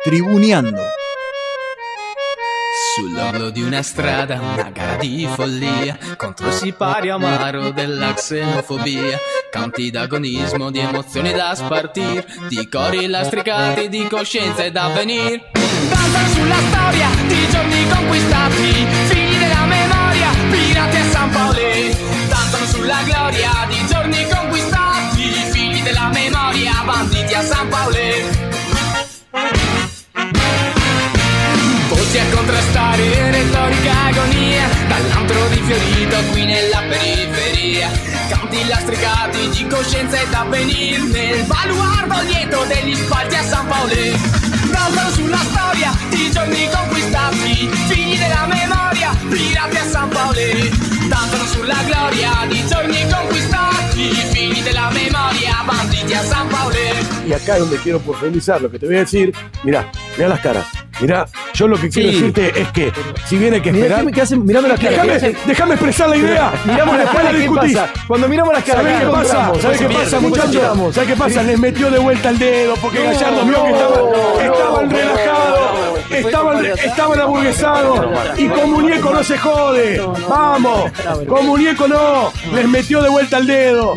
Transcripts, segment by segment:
Tribuneando. Sull'orlo di una strada, una gara di follia contro il sipario amaro della xenofobia. Canti d'agonismo, di emozioni da spartir, di cori lastricati, di coscienze da venir. Danzano sulla storia di giorni conquistati, contrastare retorica agonia. Dall'antro di Fiorito qui nella periferia. Canti lastricati di coscienza ed avvenir Nel baluardo lieto degli spalti a San Paolo Cantano sulla storia di giorni conquistati. Figli della memoria, pirati a San Paolo Cantano sulla gloria di giorni conquistati. Figli della memoria, banditi a San Paolo Y acá es donde quiero profundizar lo que te voy a decir. Mirá, mirá las caras. Mirá, yo lo que quiero Sí. decirte es que si bien hay que Mirá, esperar. ¿qué- qué hacen? Mirame las caras, ¿qué Déjame, expresar la idea. Miramos Después la ¿qué discutís. pasa? Cuando miramos las caras, ¿Sabés ¿qué pasa? ¿Sabés qué pasa, muchachos? ¿Sabés qué pasa? Les metió de vuelta el dedo porque Gallardo vio que estaban, relajados, estaban, estaban aburguesados. Y con muñeco no se jode. Vamos, con muñeco no. Les metió de vuelta el dedo.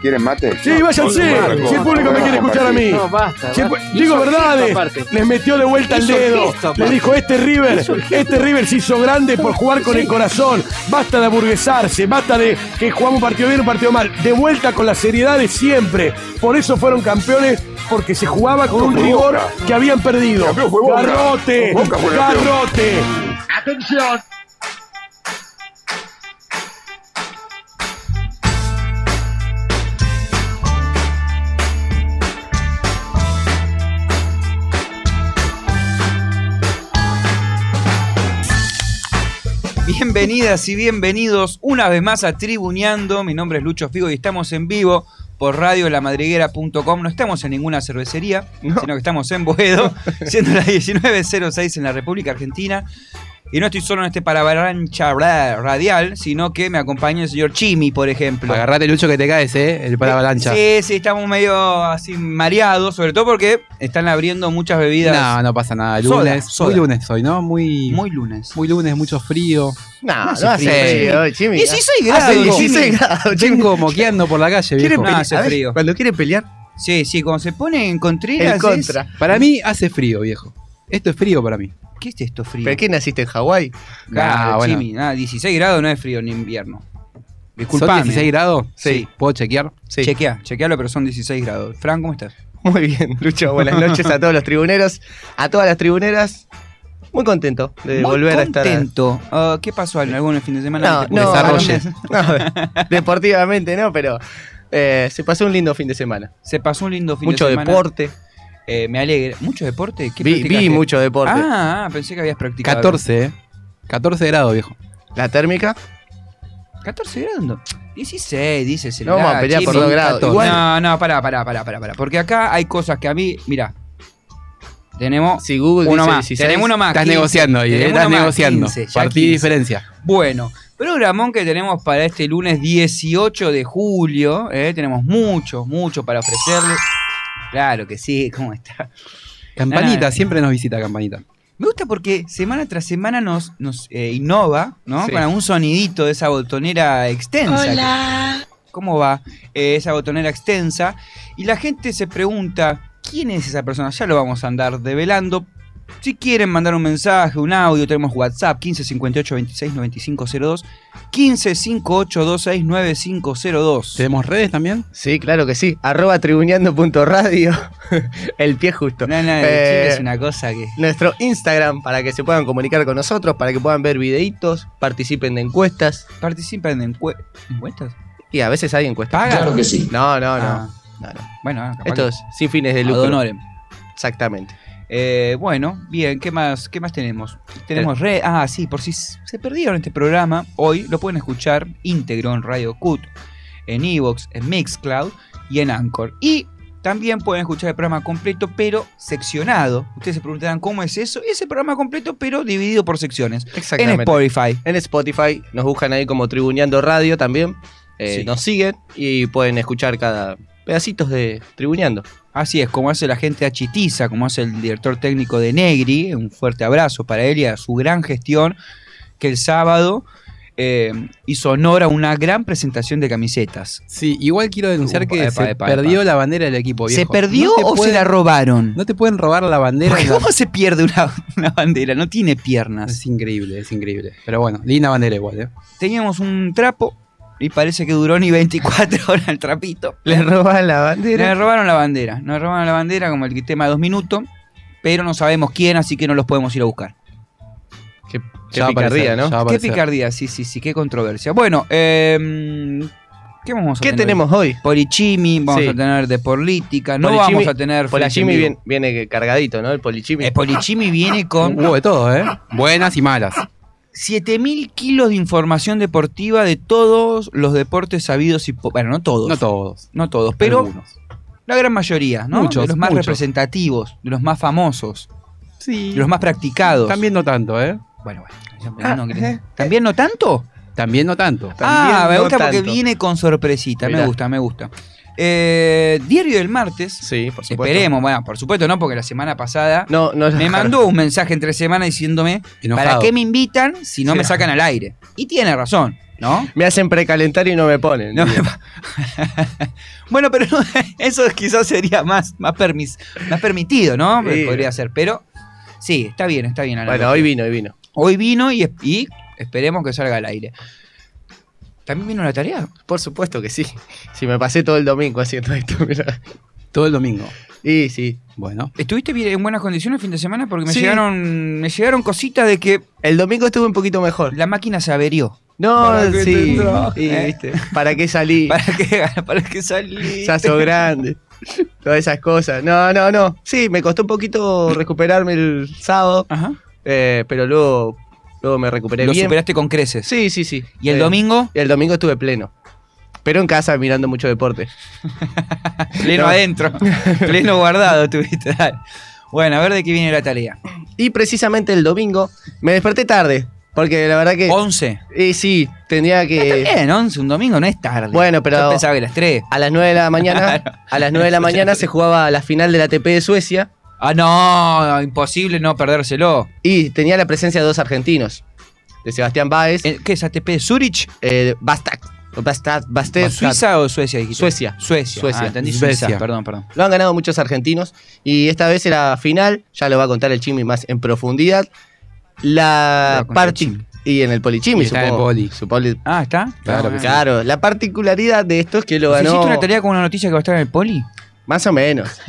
¿Quieren mate? Sí, váyanse. Si el público me quiere escuchar a mí. No, basta. Digo verdades, les metió de vuelta el dedo. gesto Le aparte. dijo, este River, este River se hizo grande por jugar con el corazón. Basta de aburguesarse, basta de que jugamos un partido bien o un partido mal. De vuelta con la seriedad de siempre. Por eso fueron campeones, porque se jugaba con un rigor que habían perdido. Garrote, garrote. Bienvenidas y bienvenidos una vez más a Tribuneando. Mi nombre es Lucho Figo y estamos en vivo por radiolamadriguera.com. No estamos en ninguna cervecería, sino que estamos en Boedo, siendo las 19.06 en la República Argentina. Y no estoy solo en este parabarancha ra- radial, sino que me acompaña el señor Chimi, por ejemplo. Agarrate, Lucho, que te caes, ¿eh? El para avalancha. Sí, sí, estamos medio así mareados, sobre todo porque están abriendo muchas bebidas. No, no pasa nada. Lunes. soda. Muy lunes hoy, ¿no? Muy, Muy lunes. muy lunes, mucho frío. No, No hace frío, frío, Jimmy. 16 Hace grados. 16 grados. Vengo moqueando por la calle, ¿Quiere viejo. No, pelear? hace frío. Cuando quiere pelear, Sí, sí, cuando se pone en Contreras. es- contra. Para mí hace frío, viejo. Esto es frío para mí. ¿Qué es esto frío? ¿Pero qué naciste en Hawái? Ah, bueno. Nada, 16 grados no es frío en invierno. ¿Son Disculpame. 16 grados? Sí. ¿Puedo chequear? Sí. Chequea, chequealo, pero son 16 grados. Fran, ¿cómo estás? Muy bien, Lucho. Buenas noches a todos los tribuneros, a todas las tribuneras. Muy contento de Muy volver a estar. contento. Ah, ¿Qué pasó en algún fin de semana? No, ¿Te- no, Desarrolle. no, deportivamente no, pero eh, se pasó un lindo fin de semana. Se pasó un lindo fin Mucho de semana. deporte. Eh, me alegra. ¿Mucho deporte? ¿Qué Vi, vi mucho deporte. Ah, ah, pensé que habías practicado. 14, ¿eh? 14 grados, viejo. La térmica. 14 grados. no. 16, dice el No vamos a pelear por Chimi. dos grados. 14. Igual, No, no, pará, pará, pará, pará, pará. Porque acá hay cosas que a mí, mira, tenemos si Google uno dice más. 16, Tenemos uno más. Estás 15. negociando ahí, ¿eh? Estás negociando. 15, ya Partí 15. diferencia. Bueno, programón que tenemos para este lunes 18 de julio. ¿eh? Tenemos mucho, mucho para ofrecerles. Claro que sí, ¿cómo está? Campanita, siempre nos visita Campanita. Me gusta porque semana tras semana nos, nos eh, innova, ¿no? Sí. Con algún sonidito de esa botonera extensa. Hola. ¿Cómo va? Eh, esa botonera extensa. Y la gente se pregunta, ¿quién es esa persona? Ya lo vamos a andar develando. Si quieren mandar un mensaje, un audio, tenemos WhatsApp 15 58 26 95 02, 15 58 26 9502. ¿Tenemos redes también? Sí, claro que sí. Arroba tribuneando.radio. El pie justo. No, no, Eh, es una cosa que. Nuestro Instagram para que se puedan comunicar con nosotros, para que puedan ver videitos, participen de encuestas. Participan en encue- encuestas. Y a veces hay encuestas. ¿Pagan? Claro que sí. No, no, no. Ah, no, no. bueno, ah, capaz Esto es sin fines de lucro. Exactamente. Eh, bueno, bien, ¿qué más, qué más tenemos? Tenemos re. Ah, sí, por si se perdieron este programa, hoy lo pueden escuchar íntegro en Radio Cut, en Evox, en Mixcloud y en Anchor. Y también pueden escuchar el programa completo, pero seccionado. Ustedes se preguntarán cómo es eso. Ese programa completo, pero dividido por secciones. En Exactamente. Spotify. En Spotify nos buscan ahí como Tribuneando Radio también. Eh, Sí. Nos siguen y pueden escuchar cada, pedacitos de tribuneando. Así es, como hace la gente de Achitiza, como hace el director técnico de Negri, un fuerte abrazo para él y a su gran gestión, que el sábado eh, hizo honor a una gran presentación de camisetas. Sí, igual quiero denunciar que epa, se epa, perdió epa. la bandera del equipo viejo. ¿Se perdió No o se la robaron? No te pueden robar la bandera. la- ¿Cómo se pierde una, una bandera? No tiene piernas. Es increíble, es increíble. Pero bueno, linda bandera igual, ¿eh? Teníamos un trapo y parece que duró ni 24 horas el trapito. Le roban la Nos bandera. robaron la bandera. Nos robaron la bandera como el tema de dos minutos, pero no sabemos quién, así que no los podemos ir a buscar. Qué, picardía, aparecer, ¿no? Qué picardía, sí, sí, sí, qué controversia. Bueno, eh, ¿qué vamos a ¿Qué tener? tenemos hoy? Polichimi, vamos Sí. a tener de política, no Polichimi- vamos a tener Polichimi viene, viene cargadito, ¿no? El polichimi. Eh, Polichimi viene con Hubo de todo, ¿eh? Buenas y malas. 7000 kilos de información deportiva de todos los deportes sabidos y bueno, no todos, No todos. no todos, pero algunos. la gran mayoría, ¿no? Muchos, de los más muchos. representativos, de los más famosos, Sí. de los más practicados. También no tanto, ¿eh? Bueno, bueno. ya no querés- ¿También no tanto? También no tanto. Ah, me no gusta porque viene con sorpresita. Me gusta, me gusta. Eh, Diario del martes. Sí, por supuesto. Esperemos, bueno, por supuesto no, porque la semana pasada No, no me mandó un mensaje entre semana diciéndome Enojado. ¿para qué me invitan si no Sí. me sacan al aire? Y tiene razón, ¿no? Me hacen precalentar y no me ponen. No me pa- bueno, pero no, eso quizás sería más, más, permis- más permitido, ¿no? Sí. Podría ser, pero sí, está bien, está bien. Bueno, hoy vino, hoy vino. Hoy vino y, y esperemos que salga al aire. ¿También vino la tarea? Por supuesto que sí. Si me pasé todo el domingo haciendo esto, mira. Todo el domingo. Y sí. Bueno. ¿Estuviste bien en buenas condiciones el fin de semana? Porque me Sí. llegaron me llegaron cositas de que El domingo estuve un poquito mejor. la máquina se averió. No, ¿Para qué sí. y, ¿Eh? ¿viste? ¿Para qué salí? ¿Para qué, para qué salí? Ya sos grande. Todas esas cosas. No, no, no. Sí, me costó un poquito recuperarme el sábado, Ajá. eh, pero luego, luego me recuperé Lo bien. superaste con creces. Sí, sí, sí. ¿Y el Eh, domingo? y el domingo estuve pleno. Pero en casa mirando mucho deporte. Pleno no. adentro. Pleno guardado tuviste. dale. Bueno, a ver de qué viene la tarea. Y precisamente el domingo me desperté tarde. Porque la verdad que. 11. Y sí, tendría que. Bien, 11, un domingo no es tarde. Bueno, pero- Yo pensaba que las 3. A las 9 de la mañana, a las 9 de la mañana se jugaba la final de la ATP de Suecia Ah, no, imposible no perdérselo. y tenía la presencia de dos argentinos, de Sebastián Báez, Eh, ¿Qué es ATP? ¿Zurich? eh, Bastak, Bastet, ¿Suiza o Suecia? dijiste? Suecia. Suecia. Suecia. Ah, entendí Suecia. Suiza. Perdón, perdón. Lo han ganado muchos argentinos y esta vez era final, ya lo va a contar el Chimi más en profundidad. La Chimi. y en el Polichimi, está en el supongo. Poli. Su poli- Ah, ¿está? Claro que Ah, sí. Claro, la particularidad de esto es que lo ¿Nos ganó ¿Hiciste una tarea con una noticia que va a estar en el poli? Más o menos.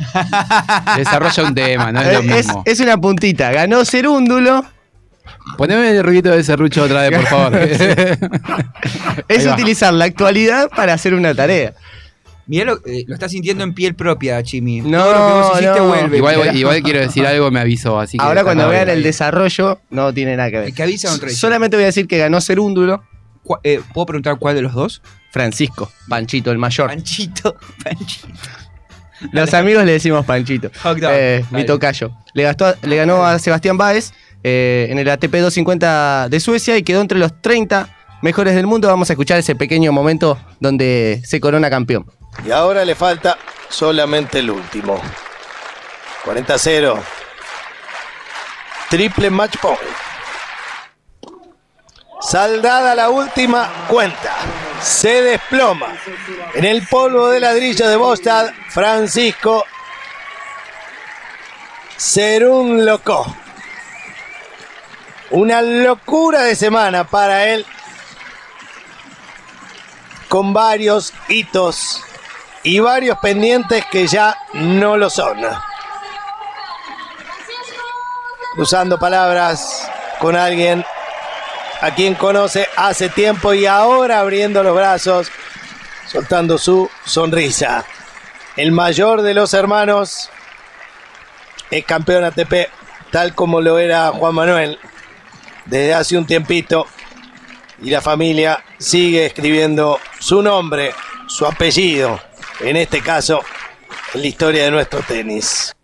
Desarrolla un tema, no es lo Eh, es, mismo. es una puntita, ganó Cerúndulo, Poneme el ruidito de serrucho otra vez, por favor. es utilizar la actualidad para hacer una tarea. Mirá, lo, eh, lo estás sintiendo en piel propia, Chimi. No, Todo lo que vos hiciste no. vuelve. igual, quiero decir algo, me avisó. Así que Ahora cuando vean el desarrollo, no tiene nada que ver. El que avisa no. Solamente voy a decir que ganó Cerúndulo, eh, ¿Puedo preguntar cuál de los dos? Francisco, Panchito el mayor. Panchito. Panchito. Los amigos le decimos Panchito. Hot dog. Eh, mi Dale. tocayo. Le, gastó, a- le ganó a Sebastián Báez eh, en el ATP 250 de Suecia y quedó entre los 30 mejores del mundo. Vamos a escuchar ese pequeño momento donde se corona campeón. Y ahora le falta solamente el último. 40-0. Triple match point. Saldada la última cuenta. Se desploma. En el polvo de ladrillo de Bostad, Francisco Serún Loco. Una locura de semana para él. Con varios hitos y varios pendientes que ya no lo son. Cruzando palabras con alguien a quien conoce hace tiempo y ahora abriendo los brazos, soltando su sonrisa. El mayor de los hermanos es campeón ATP, tal como lo era Juan Manuel desde hace un tiempito. Y la familia sigue escribiendo su nombre, su apellido, en este caso, en la historia de nuestro tenis.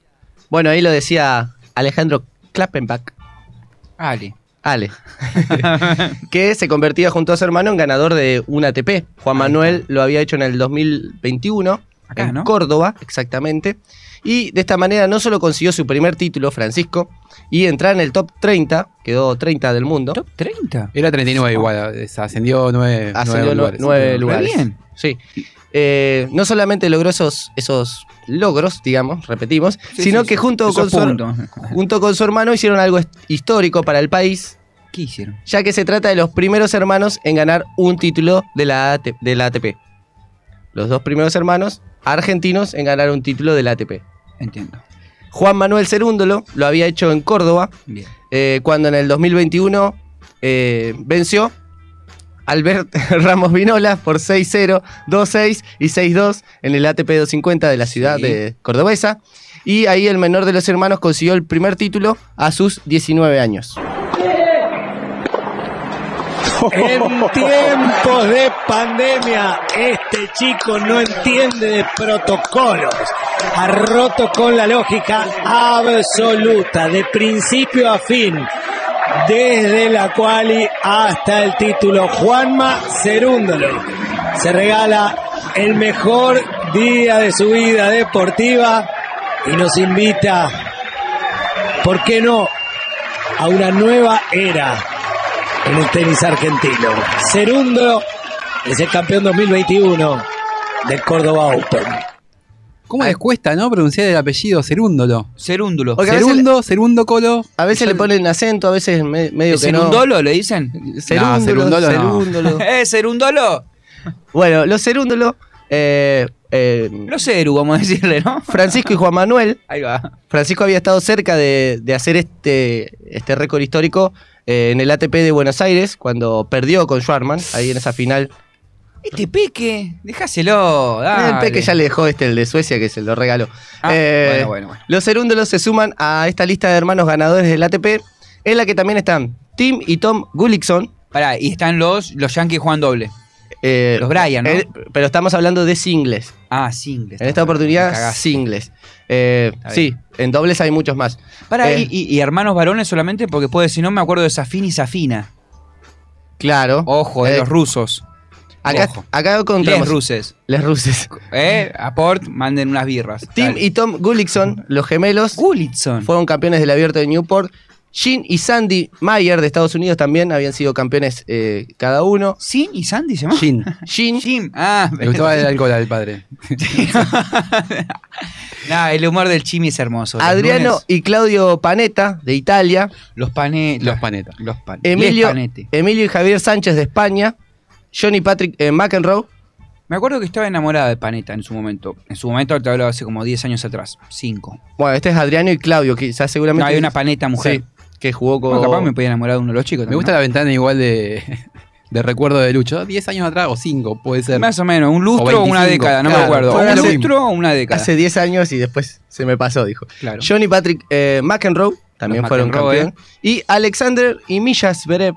Bueno, ahí lo decía Alejandro Klappenbach, Ale. Ale, que se convertía junto a su hermano en ganador de un ATP. Juan Manuel lo había hecho en el 2021 Acá, en ¿no? Córdoba, exactamente. Y de esta manera no solo consiguió su primer título, Francisco, y entrar en el top 30, quedó 30 del mundo. ¿Top 30? Era 39 igual, ascendió 9, Ascendió lugares. nueve Re lugares. bien. Sí. Eh, no solamente logró esos, esos logros, digamos, repetimos, Sí, sino sí, que junto con, su, junto con su hermano hicieron algo histórico para el país, ¿Qué hicieron? ya que se trata de los primeros hermanos en ganar un título de la, AT de la ATP. Los dos primeros hermanos argentinos en ganar un título de la ATP. Entiendo. Juan Manuel Cerúndolo lo había hecho en Córdoba, Bien. eh, cuando en el 2021 eh, venció Albert Ramos Vinola por 6-0, 2-6 y 6-2 en el ATP 250 de la ciudad Sí. de Cordobesa. Y ahí el menor de los hermanos consiguió el primer título a sus 19 años. En tiempos de pandemia, este chico no entiende de protocolos. Ha roto con la lógica absoluta, de principio a fin, desde la quali hasta el título. Juanma Cerúndolo se regala el mejor día de su vida deportiva y nos invita, ¿por qué no?, a una nueva era en el tenis argentino. Cerúndolo es el campeón 2021 del Córdoba Open. ¿Cómo les cuesta, no? Pronunciar el apellido Cerúndolo. Cerúndulo. Porque a veces Cerundo, Cerundo Colo. A veces le ponen acento, a veces me- medio que no. ¿Cerundolo le dicen? Cerúndolo, cerúndolo no. cerúndolo. ¡Eh, Cerundolo! Bueno, los cerúndolos, eh, eh, Ceru, vamos a decirle, ¿no? Francisco y Juan Manuel Ahí va. Francisco había estado cerca de, de hacer este, este récord histórico eh, en el ATP de Buenos Aires, cuando perdió con Schwarman, ahí en esa final. Este peque, déjaselo. dale. El Peque ya le dejó este, el de Suecia, que se lo regaló. Ah, Eh, bueno, bueno, bueno. Los cerúndolos se suman a esta lista de hermanos ganadores del ATP, en la que también están Tim y Tom Gullickson. Pará, y están los, los Yankees juegan doble. eh, Los Bryan, ¿no? eh, pero estamos hablando de singles. Ah, singles. En esta oportunidad, singles. Eh, sí, en dobles hay muchos más. Pará, Eh, y, y- y hermanos varones solamente porque puede, si no me acuerdo de Safin y Safina. Claro. Ojo, de los rusos. Acá, acá Les encontramos. ruses. Les ruses. ¿Eh? Aport, manden unas birras. Tim Dale. y Tom Gullickson, los gemelos, Gulitson. fueron campeones del abierto de Newport. Jean y Sandy Mayer de Estados Unidos también habían sido campeones eh, cada uno. ¿Sin y Sandy se llama? Gin. Jean, Jim. Ah, Le gustaba el alcohol al padre. Nah, el humor del Chimi es hermoso. Adriano lunes, y Claudio Panetta de Italia. los pane, Los panetas. Los pan- Emilio, Les Panete. Emilio y Javier Sánchez de España. Johnny Patrick eh, McEnroe. Me acuerdo que estaba enamorada de Paneta en su momento. En su momento te hablo hace como 10 años atrás. 5. Bueno, este es Adriano y Claudio, quizás seguramente. No, hay una Paneta mujer. Sí, que jugó con. Bueno, capaz me podía enamorar de uno de los chicos. Me gusta la ventana igual de, de recuerdo de Lucho. 10 años atrás o 5, puede ser. Más o menos, un lustro o, O una 25, década, no me acuerdo. Un hace- lustro o una década. Hace 10 años y después se me pasó, dijo. Claro. Johnny Patrick eh, McEnroe también Los fueron McEnroe, campeón. Y Alexander y Millas Zverev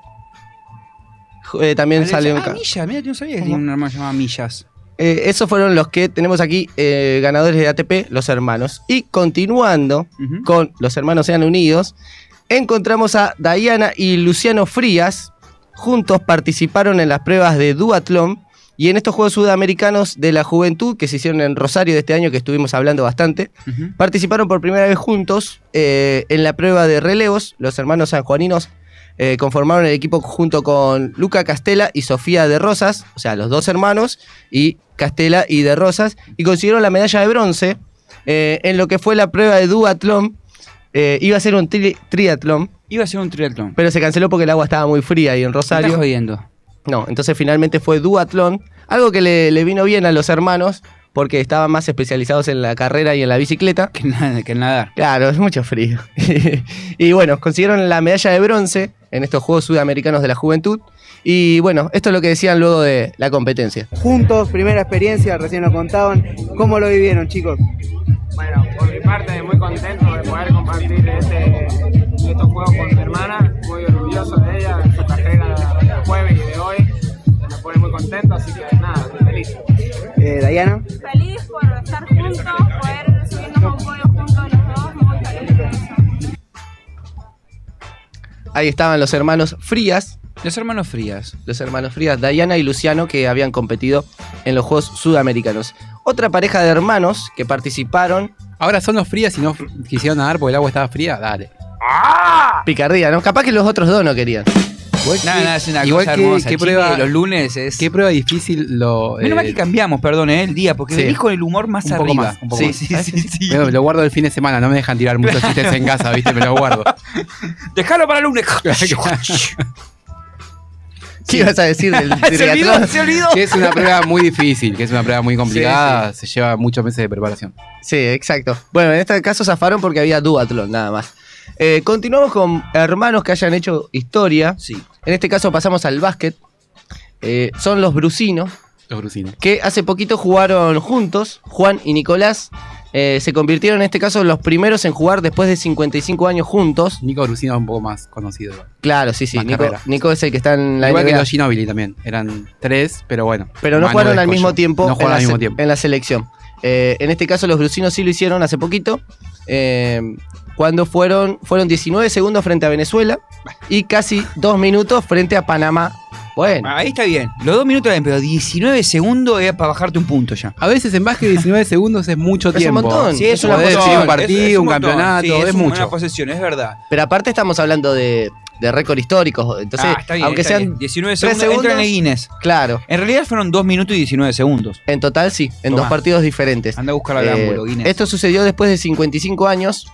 eh, también Alex- salieron. Ah, Millas, mira, yo no sabía que tenía un hermano llamado Millas. Eh, esos fueron los que tenemos aquí, eh, ganadores de ATP, los hermanos. Y continuando con los hermanos sean unidos, encontramos a Diana y Luciano Frías. Juntos participaron en las pruebas de duatlón y en estos Juegos Sudamericanos de la Juventud que se hicieron en Rosario de este año, que estuvimos hablando bastante. Participaron por primera vez juntos eh, en la prueba de relevos. Los hermanos sanjuaninos eh, conformaron el equipo junto con Luca Castela y Sofía de Rosas, o sea, los dos hermanos, y Castela y de Rosas, y consiguieron la medalla de bronce eh, en lo que fue la prueba de duatlón. Eh, iba a ser un tri- triatlón, Iba a ser un triatlón. pero se canceló porque el agua estaba muy fría ahí en Me estás Rosario. jodiendo. No, entonces finalmente fue duatlón, algo que le, le vino bien a los hermanos porque estaban más especializados en la carrera y en la bicicleta. Que nada, que nadar. Claro, es mucho frío. y bueno, consiguieron la medalla de bronce en estos Juegos Sudamericanos de la Juventud. Y bueno, esto es lo que decían luego de la competencia. juntos, primera experiencia, recién nos contaban. ¿Cómo lo vivieron, chicos? Bueno, por mi parte, muy contento de poder compartir este, estos juegos con mi hermana, muy orgulloso de ella, de su carrera de jueves y de hoy. Me pone muy contento, así que nada, feliz. Eh, Diana. feliz por estar juntos, poder subirnos a un podio juntos los dos, muy feliz de eso. Ahí estaban los hermanos Frías, Los hermanos Frías. los hermanos Frías, Diana y Luciano, que habían competido en los Juegos Sudamericanos. Otra pareja de hermanos que participaron, Ahora son los frías y no quisieron nadar porque el agua estaba fría, dale. picardía, ¿no? Capaz que los otros dos no querían. Nada, nada, es una Igual cosa que- hermosa. que Chimi, prueba- los lunes es. Qué prueba difícil lo. Menos mal eh, que cambiamos, perdón, eh, el día, porque Sí. venís con el humor más Un poco arriba. más, un poco sí, más. sí, sí, lo guardo el fin de semana, no me dejan tirar muchos chistes en casa, ¿viste? Me lo guardo. Dejalo para el lunes. ¿Qué ibas a decir del se olvidó, se olvidó. que es una prueba muy difícil, que es una prueba muy complicada, se lleva muchos meses de preparación. Sí, exacto. Bueno, en este caso zafaron porque había duatlón, nada más. Eh, continuamos con hermanos que hayan hecho historia. Sí. En este caso pasamos al básquet. Eh, son los Brucinos, Los brucinos. que hace poquito jugaron juntos, Juan y Nicolás. Eh, se convirtieron en este caso los primeros en jugar después de 55 años juntos. Nico Brusino es un poco más conocido. Claro, sí, sí. Nico. Nico es el que está en la Igual que NBA. los Ginobili también. Eran tres, pero bueno. Pero no jugaron al mismo tiempo, No en, jugaron la al mismo tiempo. en la selección. Eh, en este caso los brucinos sí lo hicieron hace poquito. eh, cuando fueron, fueron 19 segundos frente a Venezuela y casi dos minutos frente a Panamá. Bueno, Ahí está bien. Los dos minutos bien, pero 19 segundos es para bajarte un punto ya. A veces en básquet 19 segundos es mucho Es un tiempo. montón. Sí, es una un partido, es- es un, campeonato, Sí, es, un- mucho. Una posesión, es verdad. pero aparte estamos hablando de, de récord históricos. Entonces, ah, está bien, aunque está sean bien. 19 tres segundos, segundos, entran en Guinness. claro, En realidad fueron 2 minutos y 19 segundos. en total sí, en Tomá. dos partidos diferentes. Anda a buscar al Eh, ángulo, Guinness. esto sucedió después de 55 años.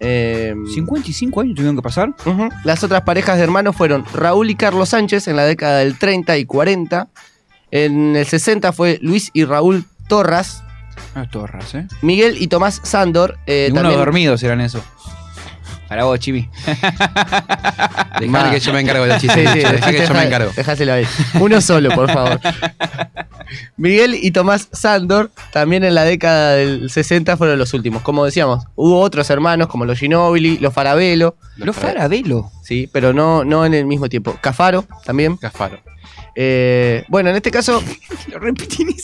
Eh, 55 años tuvieron que pasar. Las otras parejas de hermanos fueron Raúl y Carlos Sánchez en la década del 30 y 40. En el 60 fue Luis y Raúl Torras. Ah, torras, ¿eh? Miguel y Tomás Sándor. eh, también, dormidos eran eso. Para vos, Chibi. Ma. que yo me encargo de los Sí, chistes. sí, Dejá que yo me encargo. Dejáselo ahí. Uno solo, por favor. Miguel y Tomás Sándor, también en la década del 60 fueron los últimos. Como decíamos, hubo otros hermanos como los Ginobili, los Farabelo, Los Farabelo. sí, pero no, no en el mismo tiempo. Cafaro también. Cafaro. Eh, bueno, en este caso, Lo Chibi.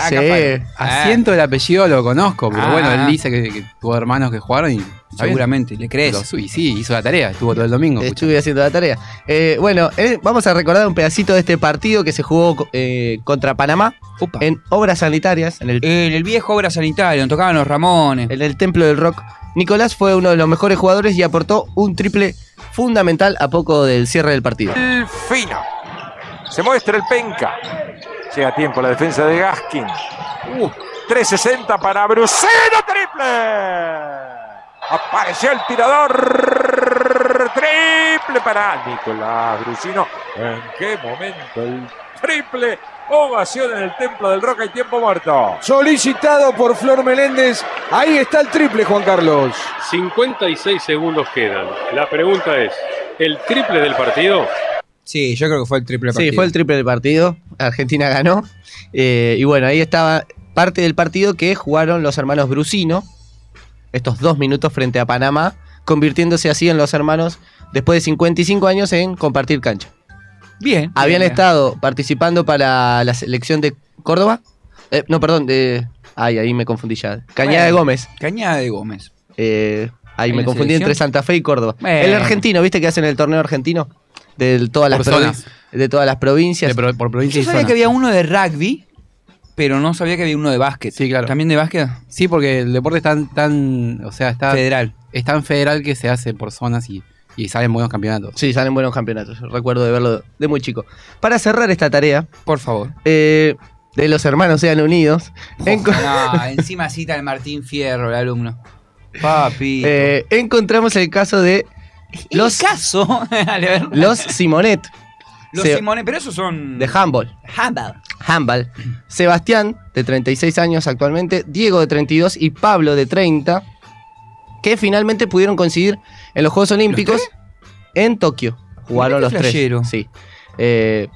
Ah, Sí. Asiento el apellido lo conozco, pero Ah. bueno, él dice que, que tuvo hermanos que jugaron y. Ah, seguramente, le crees. Y sí, hizo la tarea, estuvo todo el domingo. escuchando. Estuve haciendo la tarea. Eh, bueno, eh, vamos a recordar un pedacito de este partido que se jugó eh, contra Panamá Opa. en obras sanitarias, en el, En el viejo obra sanitaria, donde tocaban los Ramones. en el Templo del Rock. Nicolás fue uno de los mejores jugadores y aportó un triple fundamental a poco del cierre del partido. El fino. Se muestra el penca. Llega a tiempo la defensa de Gaskin. Uh, 360 para Bruceno, triple. Apareció el tirador. Triple para Nicolás Brucino. ¿En qué momento el triple? Ovación en el templo del Roca y tiempo muerto. Solicitado por Flor Meléndez. Ahí está el triple, Juan Carlos. 56 segundos quedan. La pregunta es, ¿el triple del partido? Sí, yo creo que fue el triple partido. Sí, fue el triple del partido. Argentina ganó. Eh, y bueno, ahí estaba parte del partido que jugaron los hermanos Brusino. Estos dos minutos frente a Panamá. Convirtiéndose así en los hermanos después de 55 años en compartir cancha. Bien. Habían bien, estado participando para la selección de Córdoba. Eh, no, perdón, de. Ay, ahí me confundí ya. Cañada de. Gómez. Cañada de Gómez. Eh, ahí ¿En me confundí selección? entre Santa Fe y Córdoba. Bueno. El argentino, ¿viste que hacen el torneo argentino? De todas las, Por provi- zonas. de todas las provincias. De pro- por provincia Yo sabía zona. que había uno de rugby, pero no sabía que había uno de básquet. Sí, claro. ¿También de básquet? Sí, porque el deporte es tan, tan, o sea, está, Federal. es tan federal que se hace por zonas y, y salen buenos campeonatos. Sí, salen buenos campeonatos. Recuerdo de verlo de muy chico. Para cerrar esta tarea, Por favor. eh, de los hermanos sean unidos, enco- No, encima cita el Martín Fierro, el alumno. Papi. eh, encontramos el caso de los, caso. Dale, los Simonet Los se- Simones, pero esos son. de handball. handball. handball. Sebastián, de 36 años actualmente, Diego, de 32 y Pablo, de 30, que finalmente pudieron coincidir en los Juegos Olímpicos en Tokio. Jugaron los qué tres. flashero. Sí. Eh,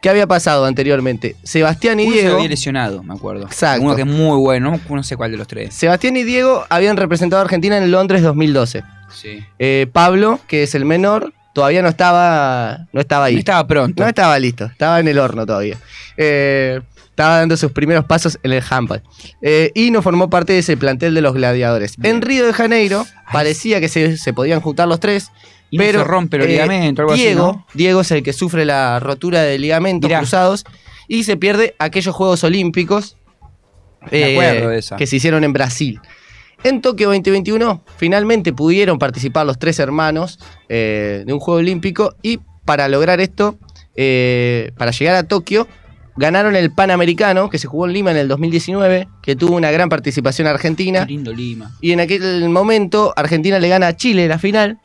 ¿Qué había pasado anteriormente? Sebastián y Uno se Diego. había lesionado, me acuerdo. Exacto. Uno que es muy bueno, no, no sé cuál de los tres. Sebastián y Diego habían representado a Argentina en Londres 2012. Sí. Eh, Pablo, que es el menor, todavía no estaba, no estaba ahí. No estaba pronto. No estaba listo, estaba en el horno todavía. Eh, estaba dando sus primeros pasos en el handball. Eh, y no formó parte de ese plantel de los gladiadores. En Río de Janeiro parecía que se, se podían juntar los tres. Y no pero se rompe el eh, ligamento, algo así, Diego, ¿no? Diego es el que sufre la rotura de ligamentos Mirá. cruzados y se pierde aquellos Juegos Olímpicos de esa. que se hicieron en Brasil. En Tokio 2021 finalmente pudieron participar los tres hermanos eh, de un Juego Olímpico y para lograr esto, eh, para llegar a Tokio, ganaron el Panamericano que se jugó en Lima en el 2019, que tuvo una gran participación argentina. Qué lindo Lima. Y en aquel momento Argentina le gana a Chile la final.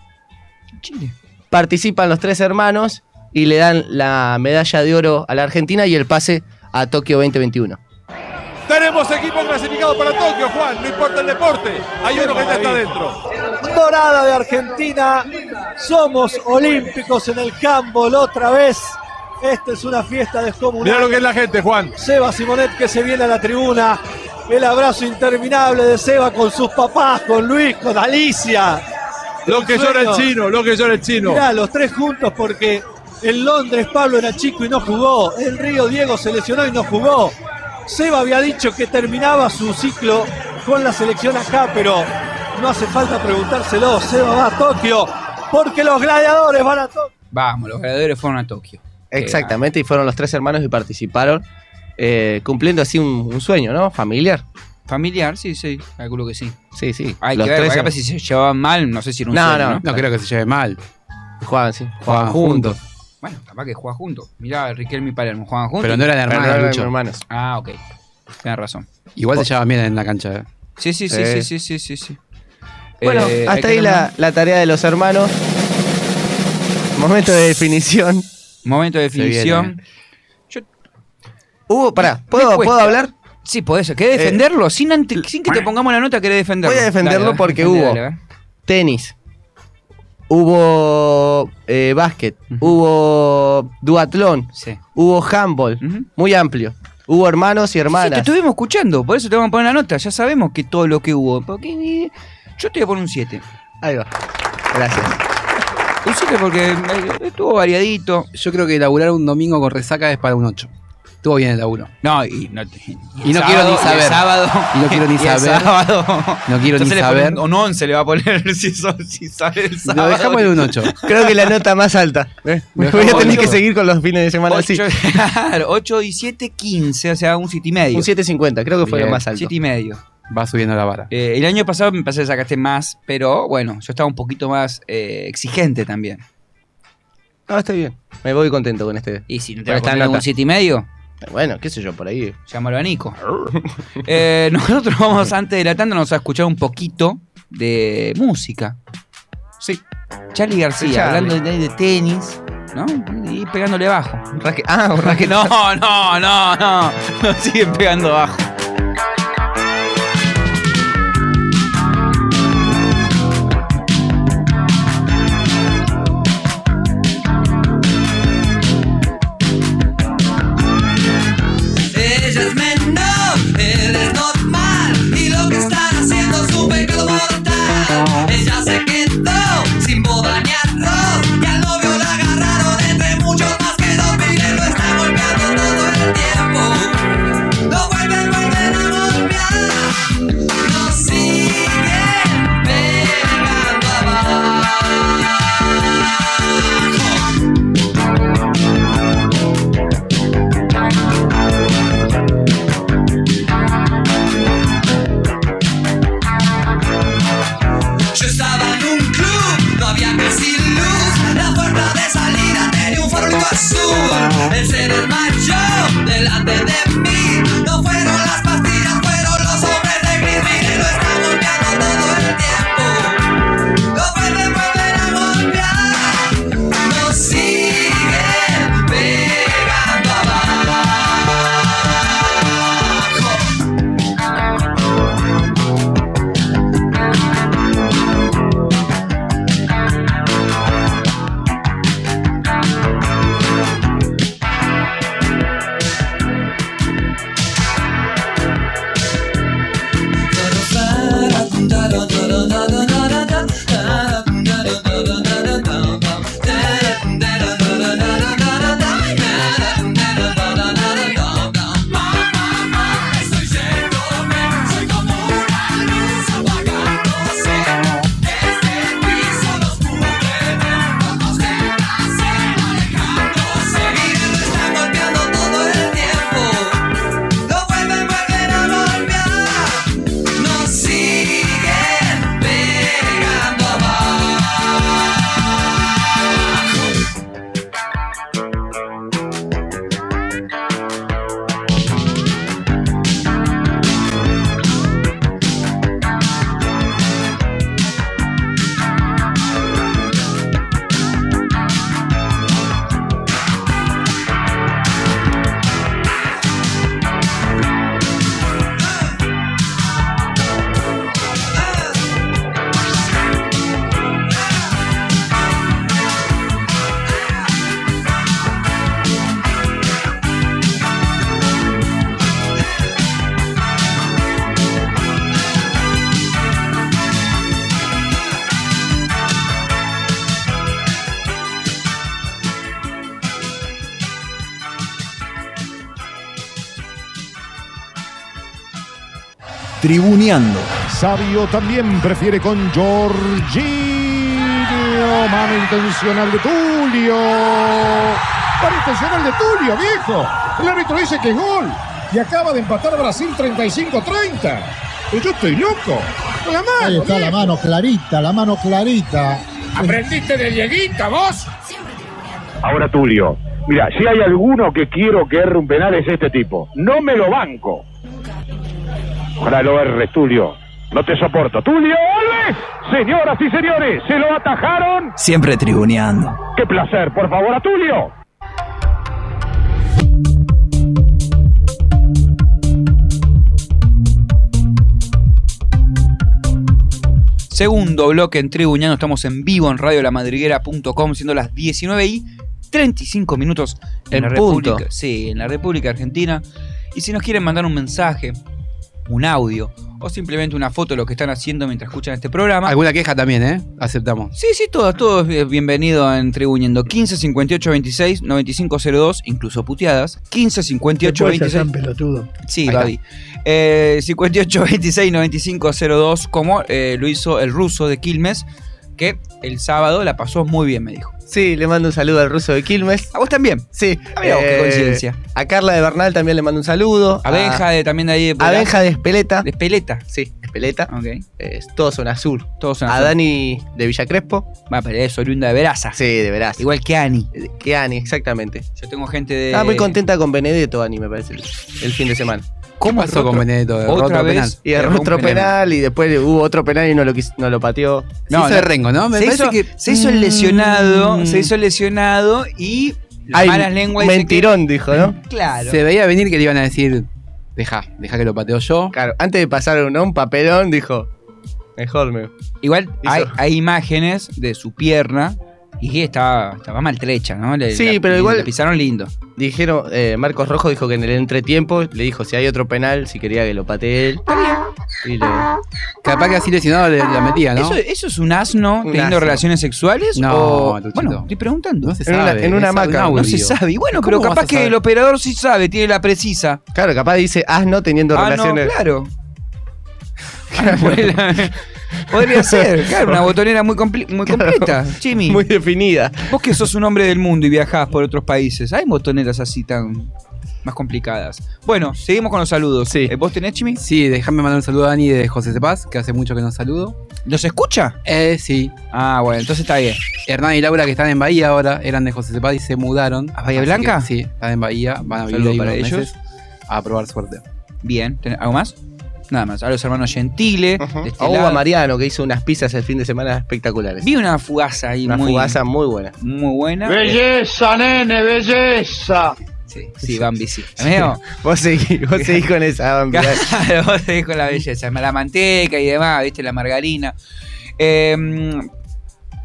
Chile. Participan los tres hermanos y le dan la medalla de oro a la Argentina y el pase a Tokio 2021. Tenemos equipo clasificado para Tokio, Juan. No importa el deporte. Hay uno que ya está dentro. Dorada de Argentina. Somos olímpicos en el handball otra vez. Esta es una fiesta descomunal. Mira lo que es la gente, Juan. Seba Simonet que se viene a la tribuna. El abrazo interminable de Seba con sus papás, con Luis, con Alicia. Lo que llora el chino, lo que llora el chino. Mirá, los tres juntos porque en Londres Pablo era chico y no jugó. En Río Diego se lesionó y no jugó. Seba había dicho que terminaba su ciclo con la selección acá, pero no hace falta preguntárselo. Seba va a Tokio porque los gladiadores van a Tokio. Vamos, los gladiadores fueron a Tokio. Exactamente, y fueron los tres hermanos y participaron, eh, cumpliendo así un, un sueño, ¿no? Familiar. Familiar, sí, sí, calculo que sí. Sí, sí. Hay Los que ver, tres capaz si se llevaban mal, no sé si era un No, sueño, no, No creo que se lleve mal. Jugaban, sí. Jugaban juntos. Bueno, capaz que juegan juntos. Mirá, Riquelme y Palermo jugaban juntos. Pero no eran Pero hermanos, no eran Lucho. hermanos. Ah, ok. Tienes razón. Igual se llevaban bien en la cancha. ¿eh? Sí, sí, sí, Eh. sí, sí, sí, sí, sí. Bueno, Eh, hay hasta que ahí la, la tarea de los hermanos. Momento de definición. Momento de Se viene, definición. Hugo, pará, ¿puedo, cuesta. ¿puedo hablar? Sí, podés. ¿Querés defenderlo? sin, ante- sin que te pongamos la nota, ¿querés defenderlo? Voy a defenderlo porque hubo tenis, hubo eh, básquet, hubo duatlón, Sí. hubo handball, muy amplio. Hubo hermanos y Sí, hermanas. te estuvimos escuchando, por eso te vamos a poner la nota. Ya sabemos que todo lo que hubo. Porque yo te voy a poner un 7. Ahí va. Gracias. Un 7 porque eh, estuvo variadito. Yo creo que laburar un domingo con resaca es para un 8. Estuvo bien el laburo. No, y no, Y no quiero ni saber. sábado. Y no quiero ni y saber. sábado. No quiero ni Entonces pone saber. Un, un 11 le va a poner si, son, si sale el Lo sábado. dejamos en un 8. Creo que la nota más alta. ¿eh? Lo Voy a tener que ocho. seguir con los fines de semana así. 8, claro, 8 y 7, 15, o sea, un 7 y medio. Un 7.50, creo que fue Bien. lo más alto. 7 y medio. Va subiendo la vara. Eh, el año pasado me pasé que sacaste más, pero bueno, yo estaba un poquito más eh, exigente también. No, está bien. Me voy contento con este. Y si no te vas a nota. un 7 y medio, Bueno, qué sé yo, por ahí. llámalo a Nico. Eh, nosotros vamos, antes de la tanda, nos a escuchar un poquito de música. Sí. Charlie García, Charlie. hablando de, de tenis, ¿no? Y pegándole bajo. Un raque- Ah, un raque- No, no, no, no. No siguen pegando bajo. Tribuneando. Sabio también prefiere con Jorginho. Mano intencional de Tulio. Mano intencional de Tulio, viejo. El árbitro dice que es gol. Y acaba de empatar Brasil 35-30. Pero yo estoy loco. Con la mano. Ahí está la mano clarita, la mano clarita. ¿Aprendiste de Dieguita vos? Ahora Tulio. Mira, si hay alguno que quiero que erre un penal es este tipo. No me lo banco. Ojalá lo erres, Tulio. No te soporto. ¡Tulio Alves! Señoras y señores, se lo atajaron. Siempre tribuneando. ¡Qué placer! Por favor, a Tulio. Segundo bloque en Tribuñano, estamos en vivo en radiolamadriguera.com, siendo las 19 y 35 minutos en, En la punto. República. Sí, en la República Argentina. Y si nos quieren mandar un mensaje, un audio o simplemente una foto de lo que están haciendo mientras escuchan este programa. Alguna queja también, ¿eh? Aceptamos. Sí, sí, todo, todo es bienvenido en Tribuñendo. 15 58 26 95 02, incluso puteadas. 15 58 26. pelotudo. Sí. Babi. Eh, 58 26 95 02, como eh, lo hizo el ruso de Quilmes, que el sábado la pasó muy bien, me dijo. Sí, le mando un saludo al ruso de Quilmes. ¿A vos también? Sí. Ah, mirá vos, qué coincidencia. A Carla de Bernal también le mando un saludo. A Benja de, también de ahí. A Benja de Espeleta. De Espeleta. Sí, Espeleta. Ok. Todos son azul. Todos son A azul. Dani de Villa Crespo. Va, pero es oriunda de Veraza. Sí, de Veraza. Igual que Ani. Que Ani, exactamente. Yo tengo gente de. Estaba muy contenta con Benedetto, Ani, me parece, el fin de semana. ¿Cómo pasó con Benedetto? Otra Otro vez. penal. Y erró otro penal y después hubo otro penal y no lo, quis- no lo pateó. Se hizo rengo, ¿no? Me se, parece hizo, que- se hizo el lesionado, Mm. se hizo el lesionado y Ay, malas lenguas mentirón, dijo, ¿no? Claro. Se veía venir que le iban a decir, deja, deja que lo pateo yo. Claro, antes de pasar ¿no? un papelón, dijo, mejor me... Igual hay, hay imágenes de su pierna y que estaba, estaba maltrecha, ¿no? Le- Sí, la- pero igual- le pisaron lindo. Dijeron, eh, Marcos Rojo dijo que en el entretiempo le dijo si hay otro penal, si quería que lo patee él. Y le- Capaz que así lesionado le, la metía, ¿no? ¿Eso, eso es un asno Un teniendo asno. relaciones sexuales? No, o-. Bueno, estoy preguntando. No se En una- sabe. en una hamaca. audio. No se sabe. Y bueno, ¿Cómo pero capaz que el operador sí sabe, tiene la precisa. Claro, capaz dice asno teniendo Ah, no, relaciones. claro. Podría ser, claro, una botonera muy, compli- muy completa. Jimmy, Muy definida. vos que sos un hombre del mundo y viajás por otros países, ¿hay botoneras así tan más complicadas? Bueno, seguimos con los saludos. Sí. Eh, ¿Vos tenés, Jimmy? Sí, déjame mandar un saludo a Dani de José Cepaz, que hace mucho que nos saludo. ¿Los escucha? Eh, sí. Ah, bueno, entonces está bien. Hernán y Laura, que están en Bahía ahora, eran de José Cepaz y se mudaron. ¿A Bahía Blanca? que sí, están en Bahía, van a vivir ahí para unos ellos. meses a probar suerte. Bien. ¿Ten- ¿Algo más? Nada más. A los hermanos Gentile. Ujú. de este A Hugo lado. Mariano, que hizo unas pizzas el fin de semana espectaculares. Vi una fugaza ahí Una muy, fugaza muy buena. muy buena. Belleza, nene, belleza. Sí, sí, Bambi, sí. Amigo, Vos seguís, vos seguís con esa Bambi. Claro, vos te con la belleza. La manteca y demás, viste, la margarina. Eh,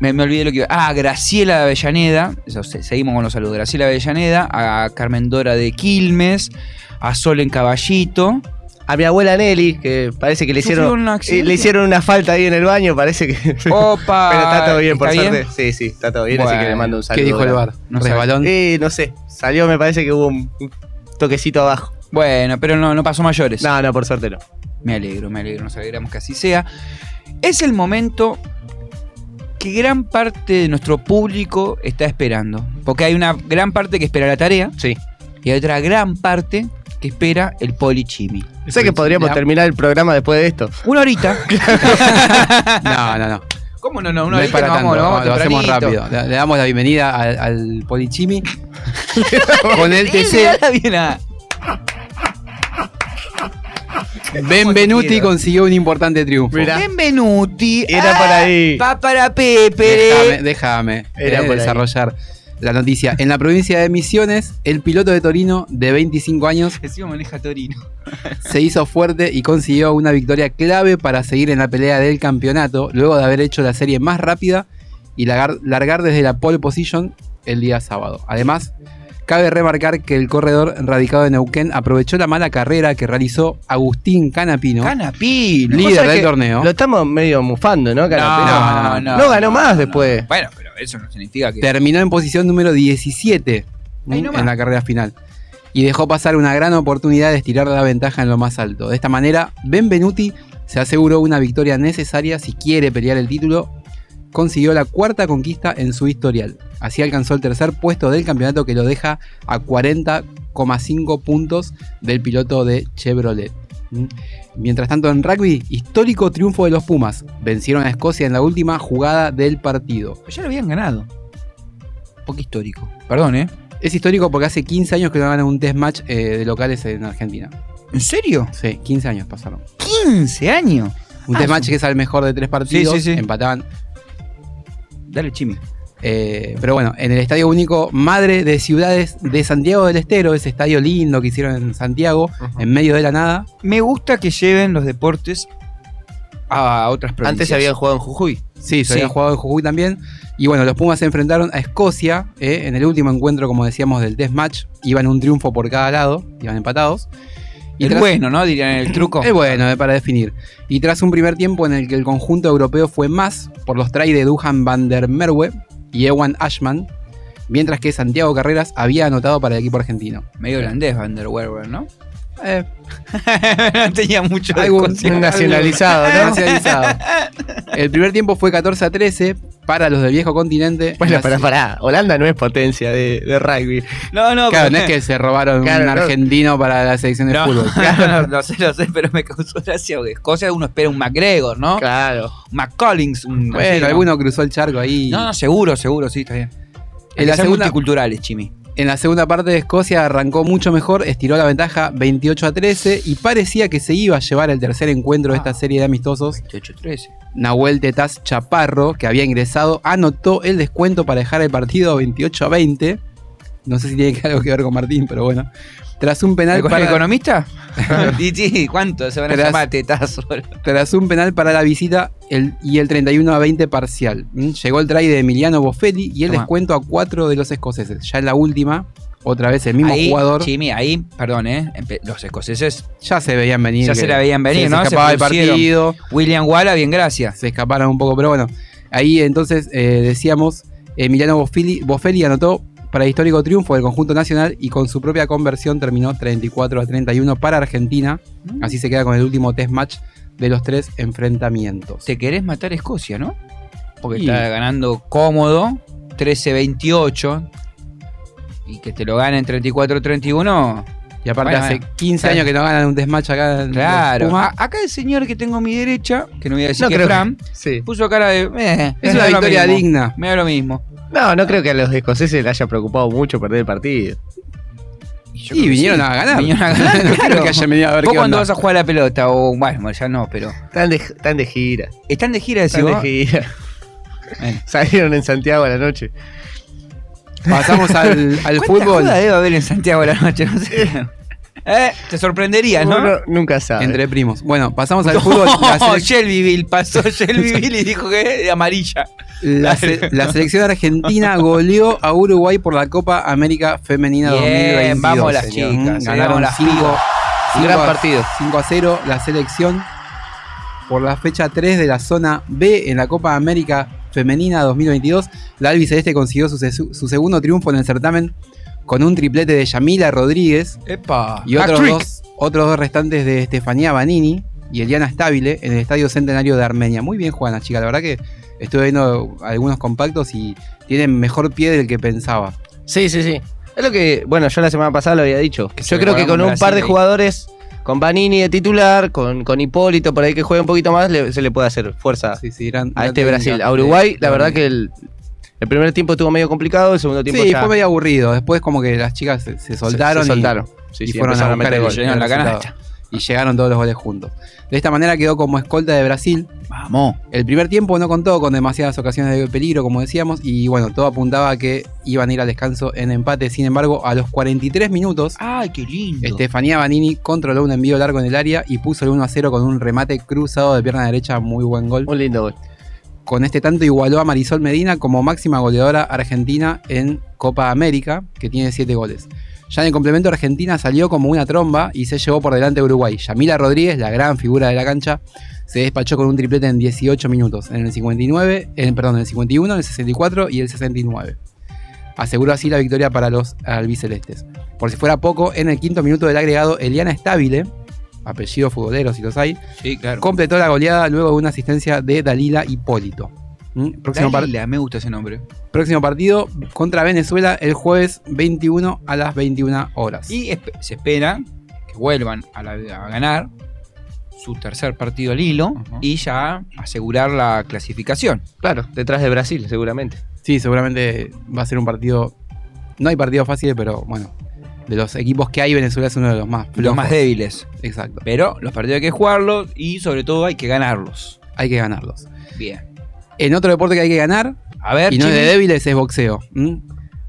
me, me olvidé lo que iba. Ah, Graciela de Avellaneda. Eso, seguimos con los saludos. Graciela de Avellaneda, a Carmen Dora de Quilmes, a Sol en Caballito. A mi abuela Nelly, que parece que le ¿Sufrió hicieron, eh, le hicieron una falta ahí en el baño, parece que. Opa. Pero está todo bien, por ¿Está suerte. Sí, sí, está todo bien, así que le mando un ¿Qué saludo. dijo el bar? No ¿Resbalón? Eh, no sé, salió, me parece que hubo un, un toquecito abajo. Bueno, pero no, no pasó mayores. No, no, por suerte no. Me alegro, me alegro, nos alegramos que así sea. Es el momento que gran parte de nuestro público está esperando. Porque hay una gran parte que espera la tarea Sí. y hay otra gran parte que espera el polichimi. Sé que podríamos La- terminar el programa después de esto. Una horita. No, no, no. ¿Cómo no? No, una No es horita para tanto, vamos, nos vamos lo hacemos rápido. Le, le damos la bienvenida al, al Polichimi con el TC. Benvenuti consiguió un importante triunfo. Mirá. Benvenuti. Era por ahí. Pa para Pepe. Déjame, déjame Era eh, por ahí. La noticia. En la provincia de Misiones, el piloto de Torino, de 25 años, Encima maneja Torino. se hizo fuerte y consiguió una victoria clave para seguir en la pelea del campeonato, luego de haber hecho la serie más rápida y largar, largar desde la pole position el día sábado. Además, cabe remarcar que el corredor radicado en Neuquén aprovechó la mala carrera que realizó Agustín Canapino, Canapino. líder del torneo. Lo estamos medio mufando, ¿no? Canapino? No, no, No ganó no, más no. después. Bueno, eso no significa que. Terminó en posición número 17 Ahí ¿m? nomás. en la carrera final. y dejó pasar una gran oportunidad de estirar la ventaja en lo más alto. De esta manera, Benvenuti se aseguró una victoria necesaria si quiere pelear el título. Consiguió la cuarta conquista en su historial. Así alcanzó el tercer puesto del campeonato que lo deja a 40,5 puntos del piloto de Chevrolet. Mientras tanto en rugby, histórico triunfo de los Pumas. Vencieron a Escocia en la última jugada del partido. Ya lo habían ganado. Poco histórico. Perdón, ¿eh? Es histórico porque hace 15 años que no ganan un test match eh, de locales en Argentina. ¿En serio? Sí, 15 años pasaron. ¿15 años? Un Ah, test match que es al mejor de tres partidos. Sí, sí, sí. Empataban. Dale, Chimi. Eh, pero bueno, en el Estadio Único Madre de Ciudades de Santiago del Estero, ese estadio lindo que hicieron en Santiago, en medio de la nada. Me gusta que lleven los deportes a otras provincias. Antes se habían jugado en Jujuy. Sí, se Sí. habían jugado en Jujuy también. Y bueno, los Pumas se enfrentaron a Escocia eh, en el último encuentro, como decíamos, del test match. Iban un triunfo por cada lado, iban empatados. El tras- bueno, ¿no? Dirían el truco. Es bueno, eh, para definir. Y tras un primer tiempo en el que el conjunto europeo fue más por los tries de Duhan van der Merwe y Ewan Ashman, mientras que Santiago Carreras había anotado para el equipo argentino. Medio holandés Van der Werber, ¿no? Eh. no tenía mucho Escocia. nacionalizado, ¿no? Nacionalizado. El primer tiempo fue 14 a 13 para los del viejo continente. Bueno, Las- pará, pará. Holanda no es potencia de, de rugby. No, no, Claro, pero- no es que se robaron Claro, un no. argentino para la selección de No, fútbol. no, no sé, lo sé, pero me causó gracia porque Escocia uno espera un McGregor, ¿no? Claro. McCollins, un Bueno, así, ¿no? alguno cruzó el charco ahí. No, no, seguro, seguro, sí, está bien. En la segunda- multiculturales, Chimi. En la segunda parte de Escocia arrancó mucho mejor, estiró la ventaja 28 a 13 y parecía que se iba a llevar el tercer encuentro de esta serie de amistosos. 28-13. Nahuel Tetaz Chaparro, que había ingresado, anotó el descuento para dejar el partido 28 a 20. No sé si tiene algo que ver con Martín, pero bueno. Tras un penal ¿El para, economista? y sí, ¿cuánto se van a Tras- llamar tetazo? tras un penal para la visita el- y el 31 a 20 parcial. ¿Mm? Llegó el try de Emiliano Boffelli y el Toma. descuento a cuatro de los escoceses. Ya en la última, otra vez el mismo ahí, jugador. Chimi, ahí, perdón, ¿eh? Los escoceses Ya se veían venir. ya se la veían venir, se, ¿no? Se escapaba el pusieron. partido. William Walla, bien, gracias. Se escaparon un poco, pero bueno. Ahí entonces eh, decíamos, Emiliano Boffelli, Boffelli anotó para el histórico triunfo del conjunto nacional y con su propia conversión terminó 34 a 31 para Argentina. Mm. Así se queda con el último test match de los tres enfrentamientos. Te querés matar a Escocia, ¿no? Porque Y- está ganando cómodo, 13-28. Y que te lo ganen 34-31. Y aparte Bueno, hace bueno. 15 Claro. años que no ganan un test match acá Claro. acá el señor que tengo a mi derecha, que no voy a decir No que Fran, Sí. puso cara de. eh, Es una victoria digna. Me da lo mismo. No, no creo que a los escoceses les haya preocupado mucho perder el partido. yo Y vinieron sí. a ganar. Vinieron a ganar, No creo claro. que hayan venido a ver ¿Vos qué cuando onda. vas a jugar a la pelota? O bueno, ya no, pero. Están de, están de gira. ¿Están de gira, decís Están de gira. Salieron en Santiago a la noche. Pasamos al, al ¿Cuánta fútbol. joda debe haber en Santiago a la noche? No sé. Eh, te sorprendería, ¿no? Uno nunca sabe. Entre primos. Bueno, pasamos al fútbol. No, Shelbyville, pasó Shelbyville y dijo que amarilla. la se- la selección argentina goleó a Uruguay por la Copa América Femenina Bien, 2022. vamos las señor. chicas, Ganaron las 5 pibas. Gran partido. 5 a 0 la selección por la fecha 3 de la zona B en la Copa América Femenina 2022. La albiceleste consiguió su, se- su segundo triunfo en el certamen con un triplete de Yamila Rodríguez Epa. y otros dos, otros dos restantes de Estefanía Banini y Eliana Stabile en el Estadio Centenario de Armenia. Muy bien juegan las chicas, la verdad que estuve viendo algunos compactos y tienen mejor pie del que pensaba. Sí, sí, sí. Es lo que, bueno, yo la semana pasada lo había dicho. yo creo que con un par de ahí. jugadores, con Vanini de titular, con, con Hipólito por ahí que juegue un poquito más, le- se le puede hacer fuerza Sí, sí, gran- a este Brasil. A Uruguay, la verdad Banini. que el, el primer tiempo estuvo medio complicado, el segundo tiempo Sí, ya fue medio aburrido. Después como que las chicas se, se soltaron, se y- soltaron. Sí, y, sí, fueron a a meter el, gol. el Llenaron la canasta. Y llegaron todos los goles juntos. De esta manera quedó como escolta de Brasil. Vamos. El primer tiempo no contó con demasiadas ocasiones de peligro, como decíamos, y bueno, todo apuntaba a que iban a ir al descanso en empate. Sin embargo, a los 43 minutos, Ay, qué lindo. Estefanía Banini controló un envío largo en el área y puso el 1 a 0 con un remate cruzado de pierna derecha, muy buen gol. Un lindo gol. Con este tanto igualó a Marisol Medina como máxima goleadora argentina en Copa América, que tiene 7 goles. Ya en el complemento Argentina salió como una tromba y se llevó por delante a Uruguay. Yamila Rodríguez, la gran figura de la cancha, se despachó con un triplete en 18 minutos, en el 59, en, perdón, en el 51, en el 64 y el 69. Aseguró así la victoria para los albicelestes. Por si fuera poco, en el quinto minuto del agregado, Eliana Estabile, apellido futbolero si los hay, Sí, claro. completó la goleada luego de una asistencia de Dalila Hipólito. ¿Mm? Próximo, Dalila, me gusta ese nombre. próximo partido contra Venezuela el jueves 21 a las 21 horas. Y esp- se espera que vuelvan a, la- a ganar su tercer partido al hilo y ya asegurar la clasificación. Claro, detrás de Brasil, seguramente. Sí, seguramente va a ser un partido. No hay partido fácil, pero bueno. De los equipos que hay, Venezuela es uno de los más Los más débiles. Exacto. Pero los partidos hay que jugarlos y sobre todo hay que ganarlos. Hay que ganarlos. Bien. En otro deporte que hay que ganar, A ver, y no es de débiles, es boxeo. ¿Mm?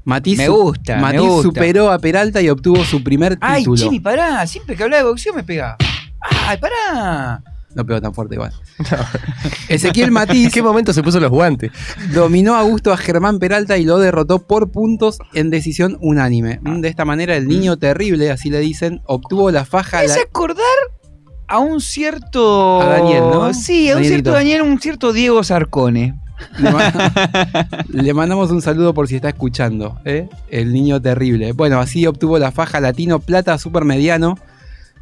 Matiz, Me gusta, me Matiz gusta. superó a Peralta y obtuvo su primer Ay, título. Chimi, pará. Siempre que habla de boxeo me pega. Ay, pará. No pegó tan fuerte igual. Ezequiel Matiz. ¿En qué momento se puso los guantes? Dominó a gusto a Germán Peralta y lo derrotó por puntos en decisión unánime. Mm, De esta manera, el niño terrible, así le dicen, obtuvo la faja. Me la- acordar a un cierto. A Daniel, ¿no? Sí, a un Danielito. cierto Daniel, un cierto Diego Sarcone. Le, ma- le mandamos un saludo por si está escuchando, ¿eh? El niño terrible. Bueno, así obtuvo la faja latino plata supermediano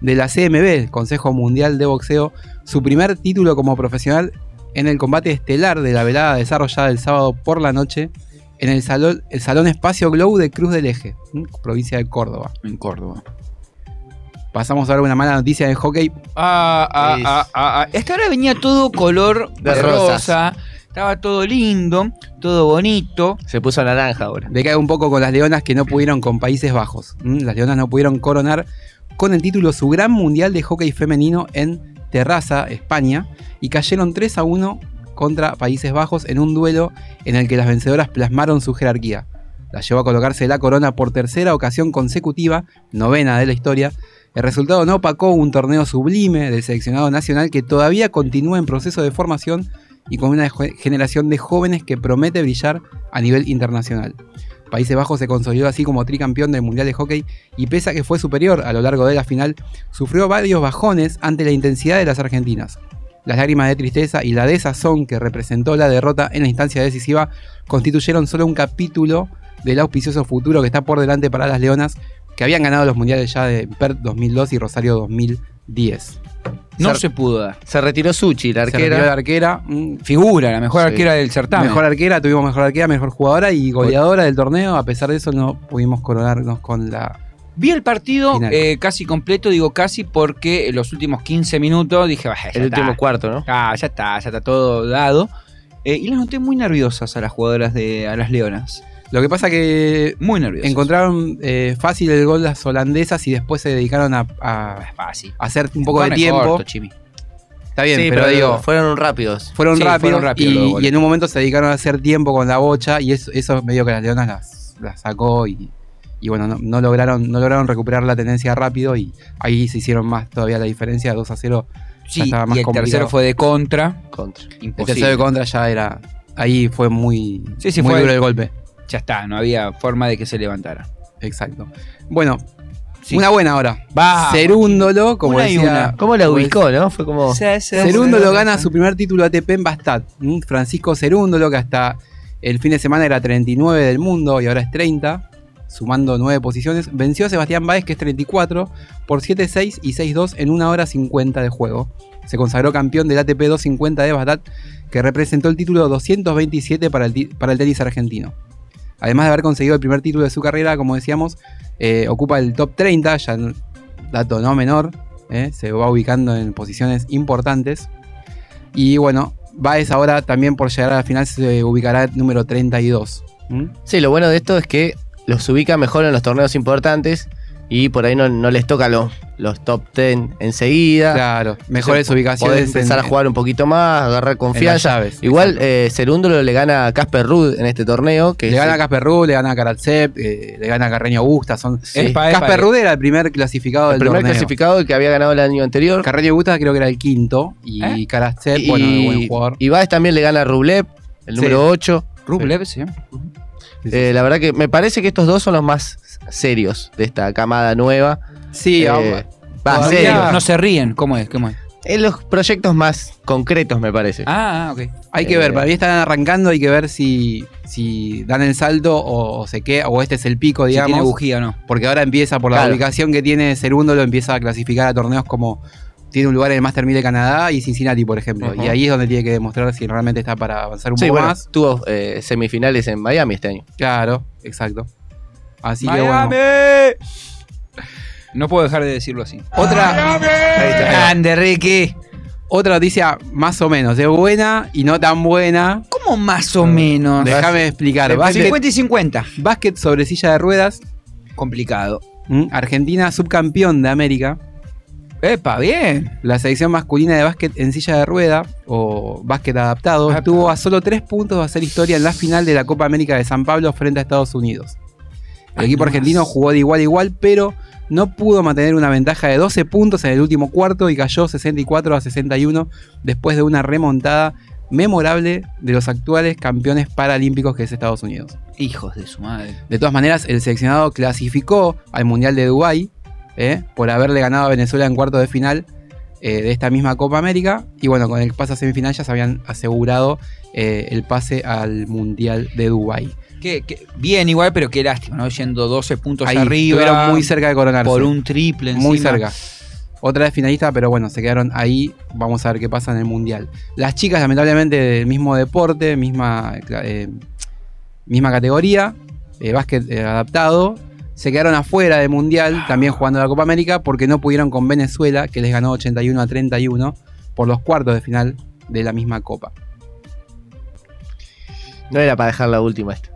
de la CMB, Consejo Mundial de Boxeo, su primer título como profesional en el combate estelar de la velada desarrollada el sábado por la noche en el salón, el salón Espacio Glow de Cruz del Eje, provincia de Córdoba. En Córdoba. Pasamos a ver una mala noticia de hockey. Ah, ah, Es- ah, ah, ah. Esta hora venía todo color De rosas. rosa. Estaba todo lindo, todo bonito. Se puso naranja ahora. Decae un poco con las Leonas que no pudieron con Países Bajos. ¿m? Las Leonas no pudieron coronar con el título su gran mundial de hockey femenino en Terraza, España, y cayeron 3 a 1 contra Países Bajos en un duelo en el que las vencedoras plasmaron su jerarquía. La llevó a colocarse la corona por tercera ocasión consecutiva, novena de la historia. El resultado no opacó un torneo sublime del seleccionado nacional que todavía continúa en proceso de formación y con una generación de jóvenes que promete brillar a nivel internacional. Países Bajos se consolidó así como tricampeón del Mundial de Hockey y pese a que fue superior a lo largo de la final, sufrió varios bajones ante la intensidad de las argentinas. Las lágrimas de tristeza y la desazón que representó la derrota en la instancia decisiva constituyeron solo un capítulo del auspicioso futuro que está por delante para las Leonas, que habían ganado los mundiales ya de Perth 2002 y Rosario 2010. No Se- se pudo dar. Se retiró Suchi, la Se retiró la arquera. arquera. mm, Figura, la mejor Sí. arquera del certamen. Mejor arquera, tuvimos mejor arquera, mejor jugadora y goleadora del torneo. A pesar de eso, no pudimos coronarnos con la. Vi el partido eh, casi completo, digo casi porque en los últimos 15 minutos dije, "Bah, ya El está. último cuarto, ¿no? Ah, ya está, ya está todo dado. Eh, y las noté muy nerviosas a las jugadoras de a las Leonas. Lo que pasa que Muy nerviosas. encontraron eh, fácil el gol las holandesas y después se dedicaron a, a Fácil. hacer un poco de tiempo. corto, Chimi. Está bien, Sí, pero, digo, fueron rápidos. fueron Sí, rápidos fueron y, en un momento se dedicaron a hacer tiempo con la bocha y eso, eso medio que las leonas las, las sacó y, y bueno, no, no lograron, no lograron recuperar la tendencia rápido y ahí se hicieron más todavía la diferencia, 2 a 0. ya Sí, estaba más y el complicado. tercero fue de contra. Contra. El tercero de contra ya era. Ahí fue muy, Sí, sí, muy fue- duro el golpe. Ya está, no había forma de que se levantara. Exacto. Bueno, Sí. una buena hora. Va. Cerúndolo, como Una decía. una. ¿Cómo la ubicó, no? Fue como. Cerúndolo gana su primer título ATP en Bastad. ¿m? Francisco Cerúndolo, que hasta el fin de semana era 39 del mundo y ahora es 30, sumando 9 posiciones, venció a Sebastián Báez, que es 34, por 7-6 y 6-2 en 1 hora 50 de juego. Se consagró campeón del ATP 250 de Bastad, que representó el título 227 para el, para el tenis argentino. Además de haber conseguido el primer título de su carrera, como decíamos, eh, ocupa el top 30, ya dato no menor, eh, se va ubicando en posiciones importantes. Y bueno, Baez ahora también por llegar a la final se ubicará número 32. ¿Mm? Sí, lo bueno de esto es que los ubica mejor en los torneos importantes y por ahí no, no les toca los, los top 10 enseguida. Claro, mejores Entonces, ubicaciones podés empezar en- a jugar un poquito más, agarrar confianza. llaves, Igual eh, Cerúndolo le gana a Casper Ruud en este torneo. Que Le es- gana a Casper Ruud, le gana a Karatsev, eh, le gana a Carreño Augusta. Son... Sí. Epa, epa, Casper. Ruud era el primer clasificado el del primer torneo. clasificado el que había ganado el año anterior. Carreño Augusta creo que era el quinto. Y ¿Eh? Karatsev, y, bueno, buen jugador. y Baez también le gana a Rublev, el Sí. número 8. Rublev, sí. Eh, la verdad que me parece que estos dos son los más serios de esta camada nueva. Sí, Eh, vamos. va. No se ríen, ¿cómo es? ¿Cómo es? En los proyectos más concretos, me parece. Ah, ok. Hay que Eh, ver, para mí están arrancando, hay que ver si, si dan el salto o, o se queda, o este es el pico, Si digamos. tiene bujía o no. Porque ahora empieza, por la Claro. ubicación que tiene segundo, lo empieza a clasificar a torneos como tiene un lugar en el Master 1000 de Canadá y Cincinnati, por ejemplo. Y ahí es donde tiene que demostrar si realmente está para avanzar un Sí, poco bueno, más. tuvo eh, semifinales en Miami este año. Claro, exacto. Así que bueno. No puedo dejar de decirlo así. Otra, Grande, Ricky. otra noticia más o menos, es buena y no tan buena. ¿Cómo más o menos? Déjame explicar. De Básquet, 50 y 50. básquet sobre silla de ruedas. Complicado. ¿Mm? Argentina subcampeón de América. Epa, bien. La selección masculina de básquet en silla de rueda o básquet adaptado Epa. estuvo a solo tres puntos de hacer historia en la final de la Copa América de San Pablo frente a Estados Unidos. El equipo argentino jugó de igual a igual, pero no pudo mantener una ventaja de 12 puntos en el último cuarto y cayó 64 a 61 después de una remontada memorable de los actuales campeones paralímpicos que es Estados Unidos. Hijos de su madre. De todas maneras, el seleccionado clasificó al Mundial de Dubái ¿eh? por haberle ganado a Venezuela en cuarto de final eh, de esta misma Copa América. Y bueno, con el pase a semifinal ya se habían asegurado eh, el pase al Mundial de Dubái. Que, que- bien igual, pero qué lástima, ¿no? Yendo 12 puntos Ahí arriba. estuvieron muy cerca de coronarse. Por un triple Muy encima. cerca. Otra vez finalista, pero bueno, se quedaron ahí. Vamos a ver qué pasa en el Mundial. Las chicas, lamentablemente, del mismo deporte, misma, eh, misma categoría, eh, básquet eh, adaptado, se quedaron afuera del Mundial, también jugando la Copa América, porque no pudieron con Venezuela, que les ganó 81 a 31 por los cuartos de final de la misma Copa. No era para dejar la última esta.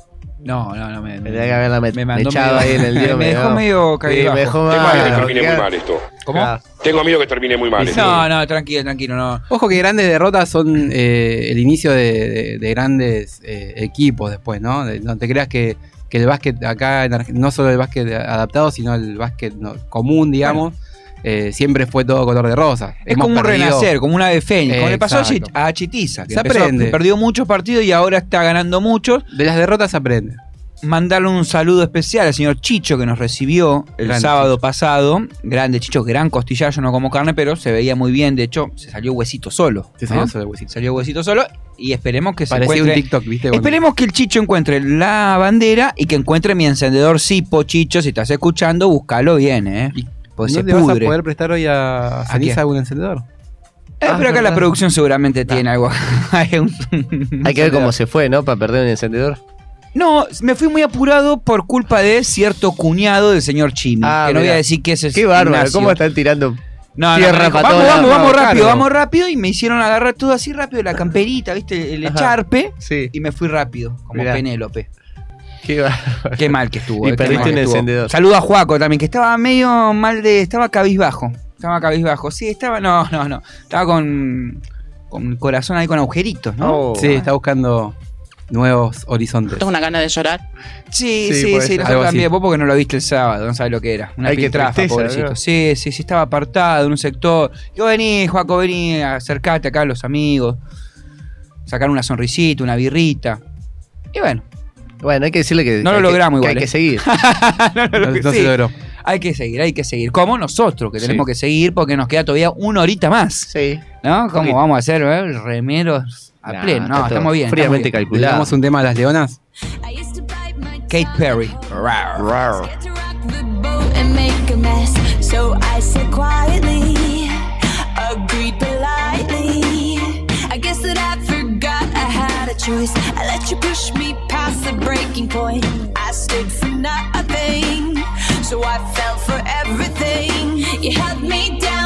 No, no, no. Me, Tendría que haberla met- me mandó echado ahí en el dedo. me dejó medio Sí, cabizbajo. me dejó Tengo miedo que termine muy mal esto. ¿Cómo? Claro. Tengo miedo que termine muy mal esto. No, no, tranquilo, tranquilo, no. Ojo que grandes derrotas son eh, el inicio de, de- de grandes eh, equipos después, ¿no? De- no te creas que, que el básquet acá, en no solo el básquet adaptado, sino el básquet no, común, digamos, eh, siempre fue todo color de rosa. Es Hemos como un renacer, como una de Fénix. Como le pasó a Chitiza, que Se empezó- aprende. perdió muchos partidos y ahora está ganando muchos. De las derrotas se aprende. Mandarle un saludo especial al señor Chicho que nos recibió el Grande sábado pasado. Grande Chicho, gran costillar, yo no como carne, pero se veía muy bien. De hecho, se salió huesito solo. Se salió ¿no? solo huesito. Salió huesito solo y esperemos que se Parecía un encuentre... TikTok, ¿viste? Esperemos que el Chicho encuentre la bandera y que encuentre mi encendedor Sipo, Chicho. Si estás escuchando, búscalo bien, ¿eh? Pues ¿No se le vas a poder prestar hoy a ¿A Ceniza algún encendedor? Eh, Ah, pero acá la producción seguramente tiene algo. Hay un- Hay que ver cómo se fue, ¿no? Para perder un encendedor. No, me fui muy apurado por culpa de cierto cuñado del señor Chimi. Ah, que no voy a decir que ese es Qué bárbaro. Ignacio. ¿Cómo están tirando No, no, tierra para vamos, vamos, vamos Claro. rápido, vamos rápido. Y me hicieron agarrar todo así rápido, la camperita, ¿viste? El Ajá. echarpe. Sí. Y me fui rápido, como Mirá. Penélope. Qué mal que estuvo. Y eh, perdiste un encendedor. Saludo a Juaco también, que estaba medio mal de. Estaba cabizbajo. Estaba cabizbajo. Sí, estaba. No, no, no. Estaba con. Con el corazón ahí con agujeritos, ¿no? Oh. Sí, está buscando nuevos horizontes. Tengo una gana de llorar. Sí, Sí, sí, sí, nosotros también. Vos porque no lo viste el sábado, no sabes lo que era. Una Ay, qué piltrafa, tristeza, pobrecito. ¿no? Sí, sí, sí, estaba apartado en un sector. Digo, vení, Juaco, vení, acercate acá a los amigos. Sacar una sonrisita, una birrita. Y bueno, Bueno, hay que decirle que, No lo que- logramos que igual, hay ¿eh? que seguir. no, no, No, que- no sí, se logró. hay que seguir, hay que seguir. Como nosotros, que Sí. tenemos que seguir porque nos queda todavía una horita más. Sí. ¿No? ¿Cómo vamos a hacer, eh? Remeros a Nah, pleno. No, estamos bien. Fríamente estamos bien. ¿Le calculado. damos un tema a las leonas? Kate Perry. Rar. Rar. the boat and make a mess. So I said quietly, agreed politely. I guess that I forgot I had a choice. I let you push me past the breaking point. I stood for nothing, so I fell for everything. You held me down,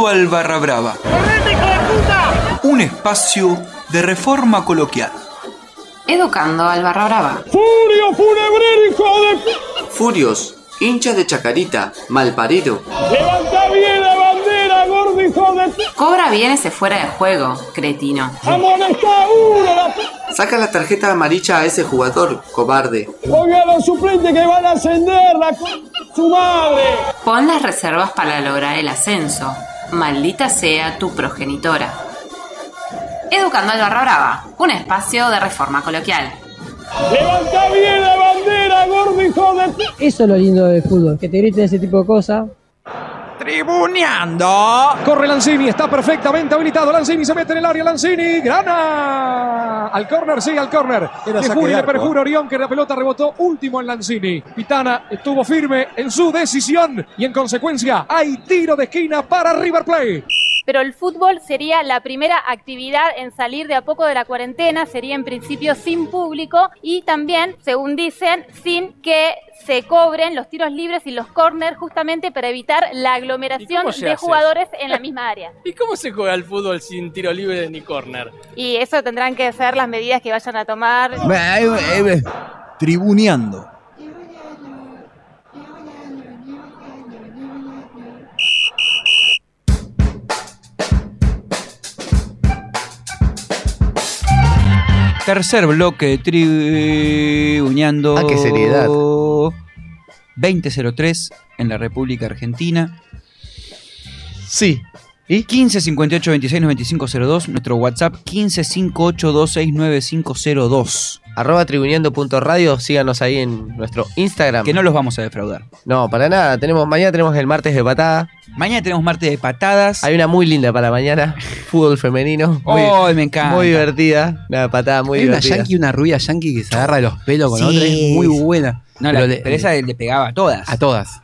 Educando al Barra Brava. Un espacio de reforma coloquial. Educando al Barra Brava. ¡Furio funebrérico de... Furios, hinchas de Chacarita, malparido. ¡Levanta bien la bandera, gordo hijo de... Cobra bien ese fuera de juego, cretino. ¡Amonesta uno! La... Saca la tarjeta amarilla a ese jugador, cobarde. Ponga a los suplentes que van a ascender, la... ¡Su madre! Pon las reservas para lograr el ascenso. Maldita sea tu progenitora. Educando al Barra Brava. Un espacio de reforma coloquial. ¡Levanta bien la bandera, gordo hijo de... Eso es lo lindo del fútbol, que te griten ese tipo de cosas. Tribuneando. Corre Lanzini, está perfectamente habilitado. Lanzini se mete en el área. Lanzini, grana. Al córner, sí, al córner. Le de le arco, perjura Orión que la pelota rebotó último en Lanzini. Pitana estuvo firme en su decisión y en consecuencia hay tiro de esquina para River Plate. Pero el fútbol sería la primera actividad en salir de a poco de la cuarentena, sería en principio sin público y también, según dicen, sin que se cobren los tiros libres y los corners justamente para evitar la aglomeración de hace jugadores en la misma área. ¿Y cómo se juega el fútbol sin tiro libre ni córner? Y eso tendrán que ser las medidas que vayan a tomar. Tribuneando. Tercer bloque de Tribuñando. Ah, qué seriedad. 2003 en la República Argentina. Sí. ¿Y? 15 58 26 95 02. Nuestro WhatsApp 15 58 26 9502. Arroba tribuneando.radio, síganos ahí en nuestro Instagram. Que no los vamos a defraudar. No, para nada. Tenemos, mañana tenemos el martes de patada. Mañana tenemos martes de patadas. Hay una muy linda para mañana. Fútbol femenino. Muy, ¡Ay, me encanta! Muy divertida. Una patada muy Hay una divertida. yankee, una rubia yankee que se agarra de los pelos con Sí. otra, es muy buena. No, la- pero esa le pegaba a todas. A todas.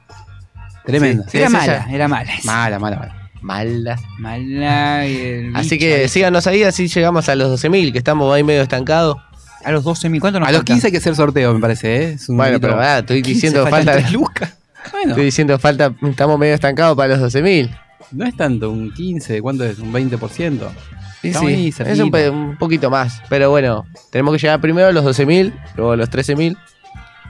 Tremenda. Sí, era mala, era mala. Mala, mala, mala. Mala. Mala. el Así que síganos ahí, así llegamos a los 12.000, que estamos ahí medio estancados. A los 12.000, ¿cuánto nos A los falta? 15 hay que hacer sorteo, me parece, ¿eh? Es un Bueno, pero ah, estoy 15, diciendo faltan falta. tres lucas. Bueno, Estoy diciendo falta, estamos medio estancados para los 12.000. no es tanto, un 15, ¿cuánto es? Un 20%. Sí, Estamos ahí, sí, es un, pe- un poquito más. Pero bueno, tenemos que llegar primero a los 12.000, luego a los 13.000,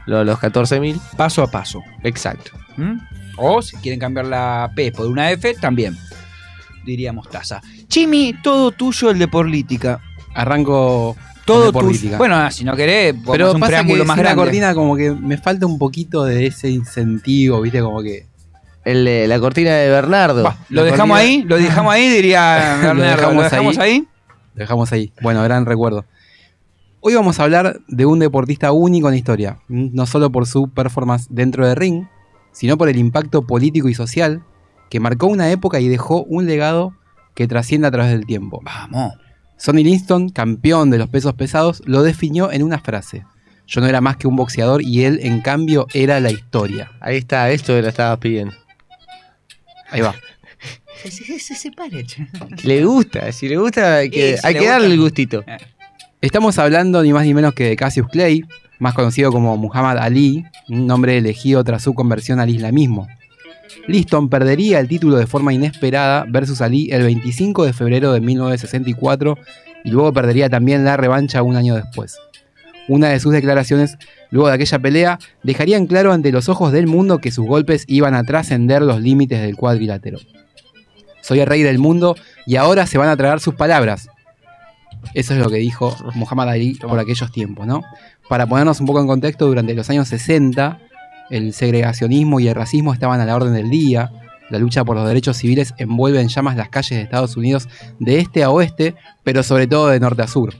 luego a los 14.000. Paso a paso. Exacto. ¿Mm? O si quieren cambiar la P por una F, también. diría Mostaza. Chimi, todo tuyo el de política. Arranco Todo tuyo. política. Bueno, ah, si no querés, podemos Pero un pasa preámbulo que más grande. cortina como que me falta un poquito de ese incentivo, ¿viste? Como que... El la cortina de Bernardo. Lo dejamos cortina- ahí, lo dejamos ahí, diría Lo Bernardo. ¿Lo dejamos ahí? Lo dejamos ahí. Bueno, gran recuerdo. Hoy vamos a hablar de un deportista único en la historia, no solo por su performance dentro del ring, sino por el impacto político y social que marcó una época y dejó un legado que trasciende a través del tiempo. Vamos. Sonny Liston, campeón de los pesos pesados, lo definió en una frase. Yo no era más que un boxeador y él, en cambio, era la historia. Ahí está, esto que lo estabas pidiendo. Ahí va. Se, se, se separe, che. Le gusta, si le gusta, hay que, Sí, si hay que darle el gustito. Estamos hablando ni más ni menos que de Cassius Clay, más conocido como Muhammad Ali, un nombre elegido tras su conversión al islamismo. Liston perdería el título de forma inesperada versus Ali el 25 de febrero de 1964 y luego perdería también la revancha un año después. Una de sus declaraciones luego de aquella pelea dejaría en claro ante los ojos del mundo que sus golpes iban a trascender los límites del cuadrilátero. Soy el rey del mundo y ahora se van a tragar sus palabras. Eso es lo que dijo Muhammad Ali por aquellos tiempos, ¿no? Para ponernos un poco en contexto, durante los años 60, el segregacionismo y el racismo estaban a la orden del día. La lucha por los derechos civiles envuelve en llamas las calles de Estados Unidos de este a oeste, pero sobre todo de norte a sur.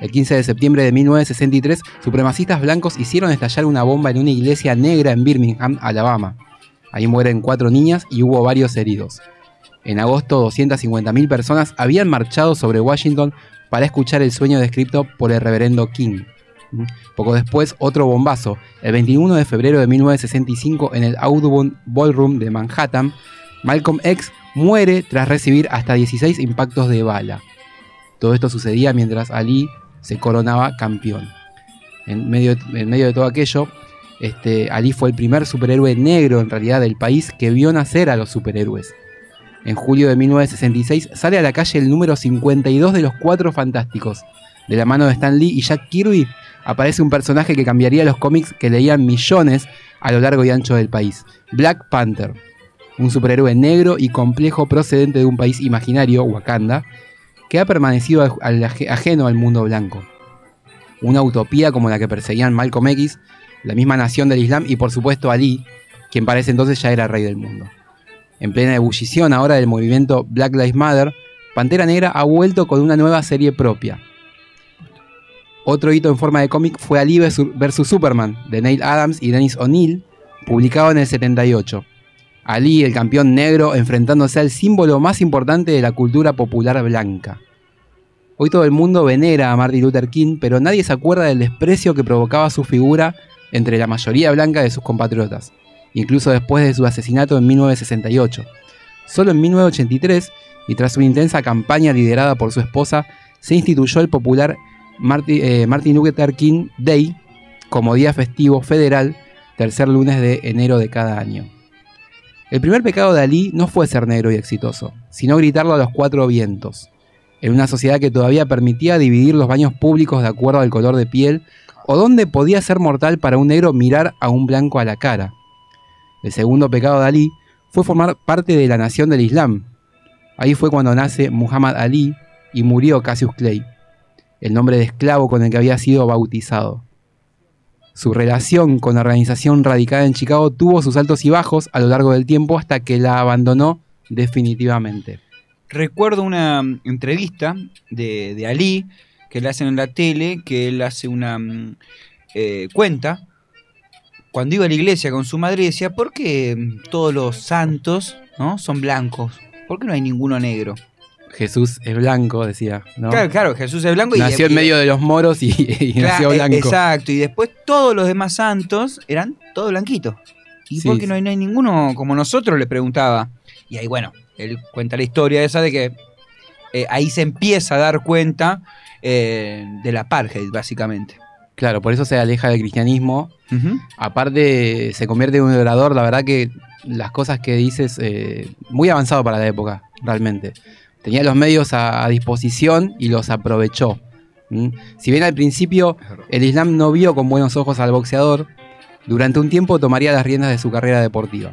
El 15 de septiembre de 1963, supremacistas blancos hicieron estallar una bomba en una iglesia negra en Birmingham, Alabama. Ahí mueren cuatro niñas y hubo varios heridos. En agosto, 250.000 personas habían marchado sobre Washington para escuchar el sueño descrito por el reverendo King. Poco después, otro bombazo. El 21 de febrero de 1965, en el Audubon Ballroom de Manhattan, Malcolm X muere tras recibir hasta 16 impactos de bala. Todo esto sucedía mientras Ali se coronaba campeón. En medio, en medio de todo aquello, este, Ali fue el primer superhéroe negro en realidad del país que vio nacer a los superhéroes. En julio de 1966 sale a la calle el número 52 de los Cuatro Fantásticos. De la mano de Stan Lee y Jack Kirby aparece un personaje que cambiaría los cómics que leían millones a lo largo y ancho del país. Black Panther. Un superhéroe negro y complejo procedente de un país imaginario, Wakanda, que ha permanecido ajeno al mundo blanco. Una utopía como la que perseguían Malcolm X, la misma nación del Islam y por supuesto Ali, quien para ese entonces ya era rey del mundo. En plena ebullición ahora del movimiento Black Lives Matter, Pantera Negra ha vuelto con una nueva serie propia. Otro hito en forma de cómic fue Ali vs Superman, de Neil Adams y Dennis O'Neill, publicado en el 78. Ali, el campeón negro, enfrentándose al símbolo más importante de la cultura popular blanca. Hoy todo el mundo venera a Martin Luther King, pero nadie se acuerda del desprecio que provocaba su figura entre la mayoría blanca de sus compatriotas, incluso después de su asesinato en 1968. Solo en 1983, y tras una intensa campaña liderada por su esposa, se instituyó el popular Eh, Martin Luther King Day como día festivo federal, tercer lunes de enero de cada año. El primer pecado de Ali no fue ser negro y exitoso, sino gritarlo a los cuatro vientos. En una sociedad que todavía permitía dividir los baños públicos de acuerdo al color de piel, o donde podía ser mortal para un negro mirar a un blanco a la cara. El segundo pecado de Ali fue formar parte de la nación del Islam. Ahí fue cuando nace Muhammad Ali y murió Cassius Clay, el nombre de esclavo con el que había sido bautizado. Su relación con la organización radicada en Chicago tuvo sus altos y bajos a lo largo del tiempo hasta que la abandonó definitivamente. Recuerdo una entrevista de, de Ali que le hacen en la tele, que él hace una mm, eh, cuenta. Cuando iba a la iglesia con su madre decía, ¿por qué todos los santos ¿no? son blancos? ¿Por qué no hay ninguno negro? Jesús es blanco, decía. ¿no? Claro, claro, Jesús es blanco y Nació en medio de los moros y, y Claro, nació e- blanco. Exacto, y después todos los demás santos eran todos blanquitos. ¿Y Sí, por qué no hay, no hay ninguno como nosotros? Le preguntaba. Y ahí, bueno, él cuenta la historia esa de que eh, ahí se empieza a dar cuenta eh, del apartheid, básicamente. Claro, por eso se aleja del cristianismo. Aparte, se convierte en un orador, la verdad que las cosas que dices, eh, muy avanzado para la época, realmente. Tenía los medios a, a disposición y los aprovechó. ¿Mm? Si bien al principio el Islam no vio con buenos ojos al boxeador, durante un tiempo tomaría las riendas de su carrera deportiva.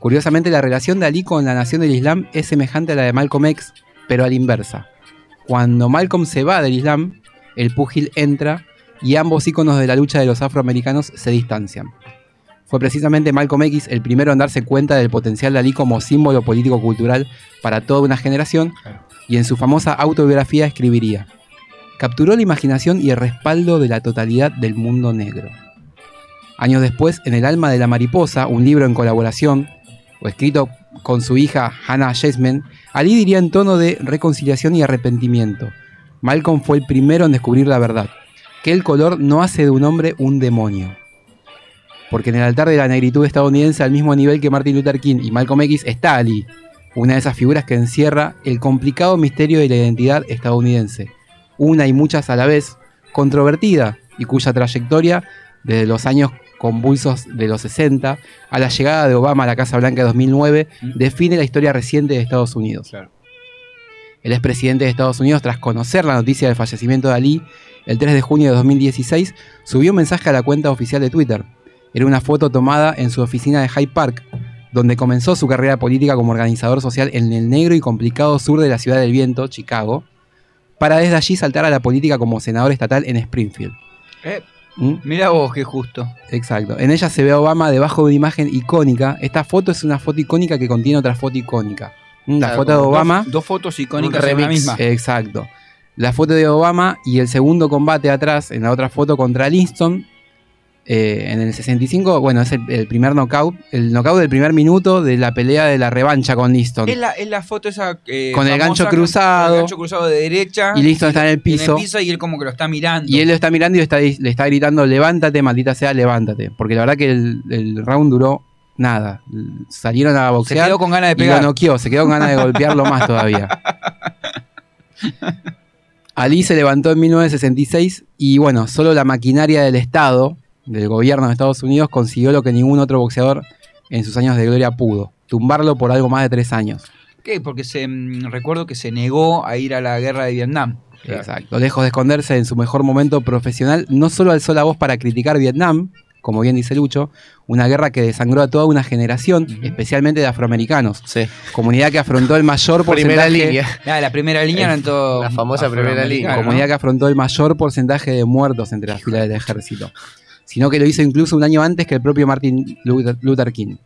Curiosamente, la relación de Ali con la nación del Islam es semejante a la de Malcolm X, pero a la inversa. Cuando Malcolm se va del Islam, el púgil entra y ambos íconos de la lucha de los afroamericanos se distancian. Fue precisamente Malcolm X el primero en darse cuenta del potencial de Ali como símbolo político-cultural para toda una generación y en su famosa autobiografía escribiría, capturó la imaginación y el respaldo de la totalidad del mundo negro. Años después, en El alma de la mariposa, un libro en colaboración o escrito con su hija Hannah Jasmine, Ali diría en tono de reconciliación y arrepentimiento. Malcolm fue el primero en descubrir la verdad, que el color no hace de un hombre un demonio. Porque en el altar de la negritud estadounidense, al mismo nivel que Martin Luther King y Malcolm X, está Ali, una de esas figuras que encierra el complicado misterio de la identidad estadounidense, una y muchas a la vez, controvertida y cuya trayectoria, desde los años convulsos de los 60 a la llegada de Obama a la Casa Blanca de 2009, define la historia reciente de Estados Unidos. El expresidente de Estados Unidos, tras conocer la noticia del fallecimiento de Ali, el 3 de junio de 2016, subió un mensaje a la cuenta oficial de Twitter. Era una foto tomada en su oficina de Hyde Park, donde comenzó su carrera política como organizador social en el negro y complicado sur de la ciudad del viento, Chicago, para desde allí saltar a la política como senador estatal en Springfield. Eh, ¿Mm? Mira vos, qué justo. Exacto. En ella se ve a Obama debajo de una imagen icónica. Esta foto es una foto icónica que contiene otra foto icónica. ¿Mm? La Claro, foto de Obama. Dos, dos fotos icónicas en la misma. Exacto. La foto de Obama y el segundo combate atrás, en la otra foto contra Linston. Eh, en el 65, bueno, es el, el primer knockout. El knockout del primer minuto de la pelea de la revancha con Linston. Es la, es la foto esa. eh, Con el gancho cruzado. con el gancho cruzado de derecha. Y Linston está en el piso. y él como que lo está mirando. Y él lo está mirando y le está, le está gritando, levántate, maldita sea, levántate. Porque la verdad que el, el round duró nada. Salieron a boxear. quedó con ganas de y pegar. lo noqueó, se quedó con ganas de golpearlo más todavía. Ali se levantó en 1966 y bueno, solo la maquinaria del Estado, del gobierno de Estados Unidos, consiguió lo que ningún otro boxeador en sus años de gloria pudo. Tumbarlo por algo más de tres años. ¿Qué? Porque se, mm, recuerdo que se negó a ir a la guerra de Vietnam. Exacto. Lejos de esconderse en su mejor momento profesional, no solo alzó la voz para criticar Vietnam, como bien dice Lucho, una guerra que desangró a toda una generación, especialmente de afroamericanos. Comunidad que afrontó el mayor Primera porcentaje. línea. Ah, la primera línea eran. La famosa primera línea. Comunidad que afrontó el mayor porcentaje de muertos entre las filas del ejército. Sino que lo hizo incluso un año antes que el propio Martin Luther, King.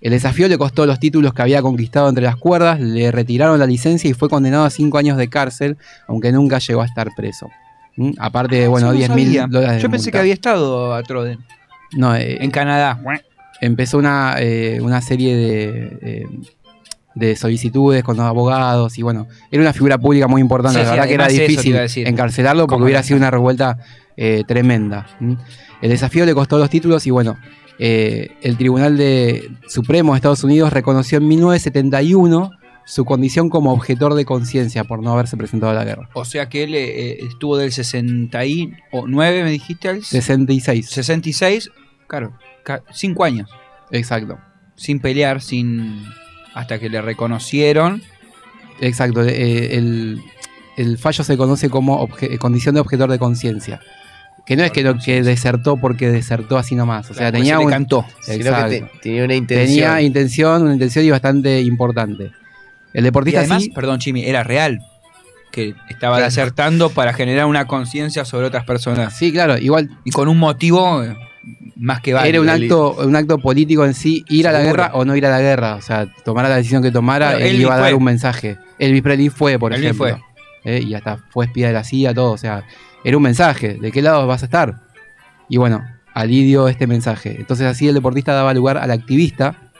El desafío le costó los títulos que había conquistado entre las cuerdas, le retiraron la licencia y fue condenado a cinco años de cárcel, aunque nunca llegó a estar preso. ¿Mm? Aparte de, bueno, Eso no 10 mil dólares de Yo pensé multa. que había estado a Troden. No, eh, En Canadá. empezó una, eh, una serie de, eh, de solicitudes con los abogados y bueno, era una figura pública muy importante. Sí, la sí, verdad que era difícil encarcelarlo porque ¿Cómo hubiera sido una revuelta eh, tremenda. El desafío le costó los títulos y bueno, eh, el Tribunal de Supremo de Estados Unidos reconoció en 1971 su condición como objetor de conciencia por no haberse presentado a la guerra. O sea que él eh, estuvo del 69, me dijiste, al 66. 66, claro, ca- cinco años. Exacto. Sin pelear, sin. hasta que le reconocieron. Exacto, eh, el, el fallo se conoce como condición de objetor de conciencia. Que no es que lo que desertó porque desertó así nomás. O sea, Claro, tenía se un- cantó. Que Exacto. te- tenía una intención. Tenía intención, una intención y bastante importante. El Y deportista además, sí, perdón, Jimmy, era real. Que estaba Claro. desertando para generar una conciencia sobre otras personas. Sí, claro, igual. Y con un motivo eh, más que válido. era un acto, un acto político en sí, ir a la guerra o no ir a la guerra. O sea, tomara la decisión que tomara, Claro, él iba a dar fue. un mensaje. Elvis Presley fue, por Elvis ejemplo. Eh, y hasta fue espía de la CIA, todo. O sea, era un mensaje. ¿De qué lado vas a estar? Y bueno, Ali dio este mensaje. Entonces así el deportista daba lugar al activista,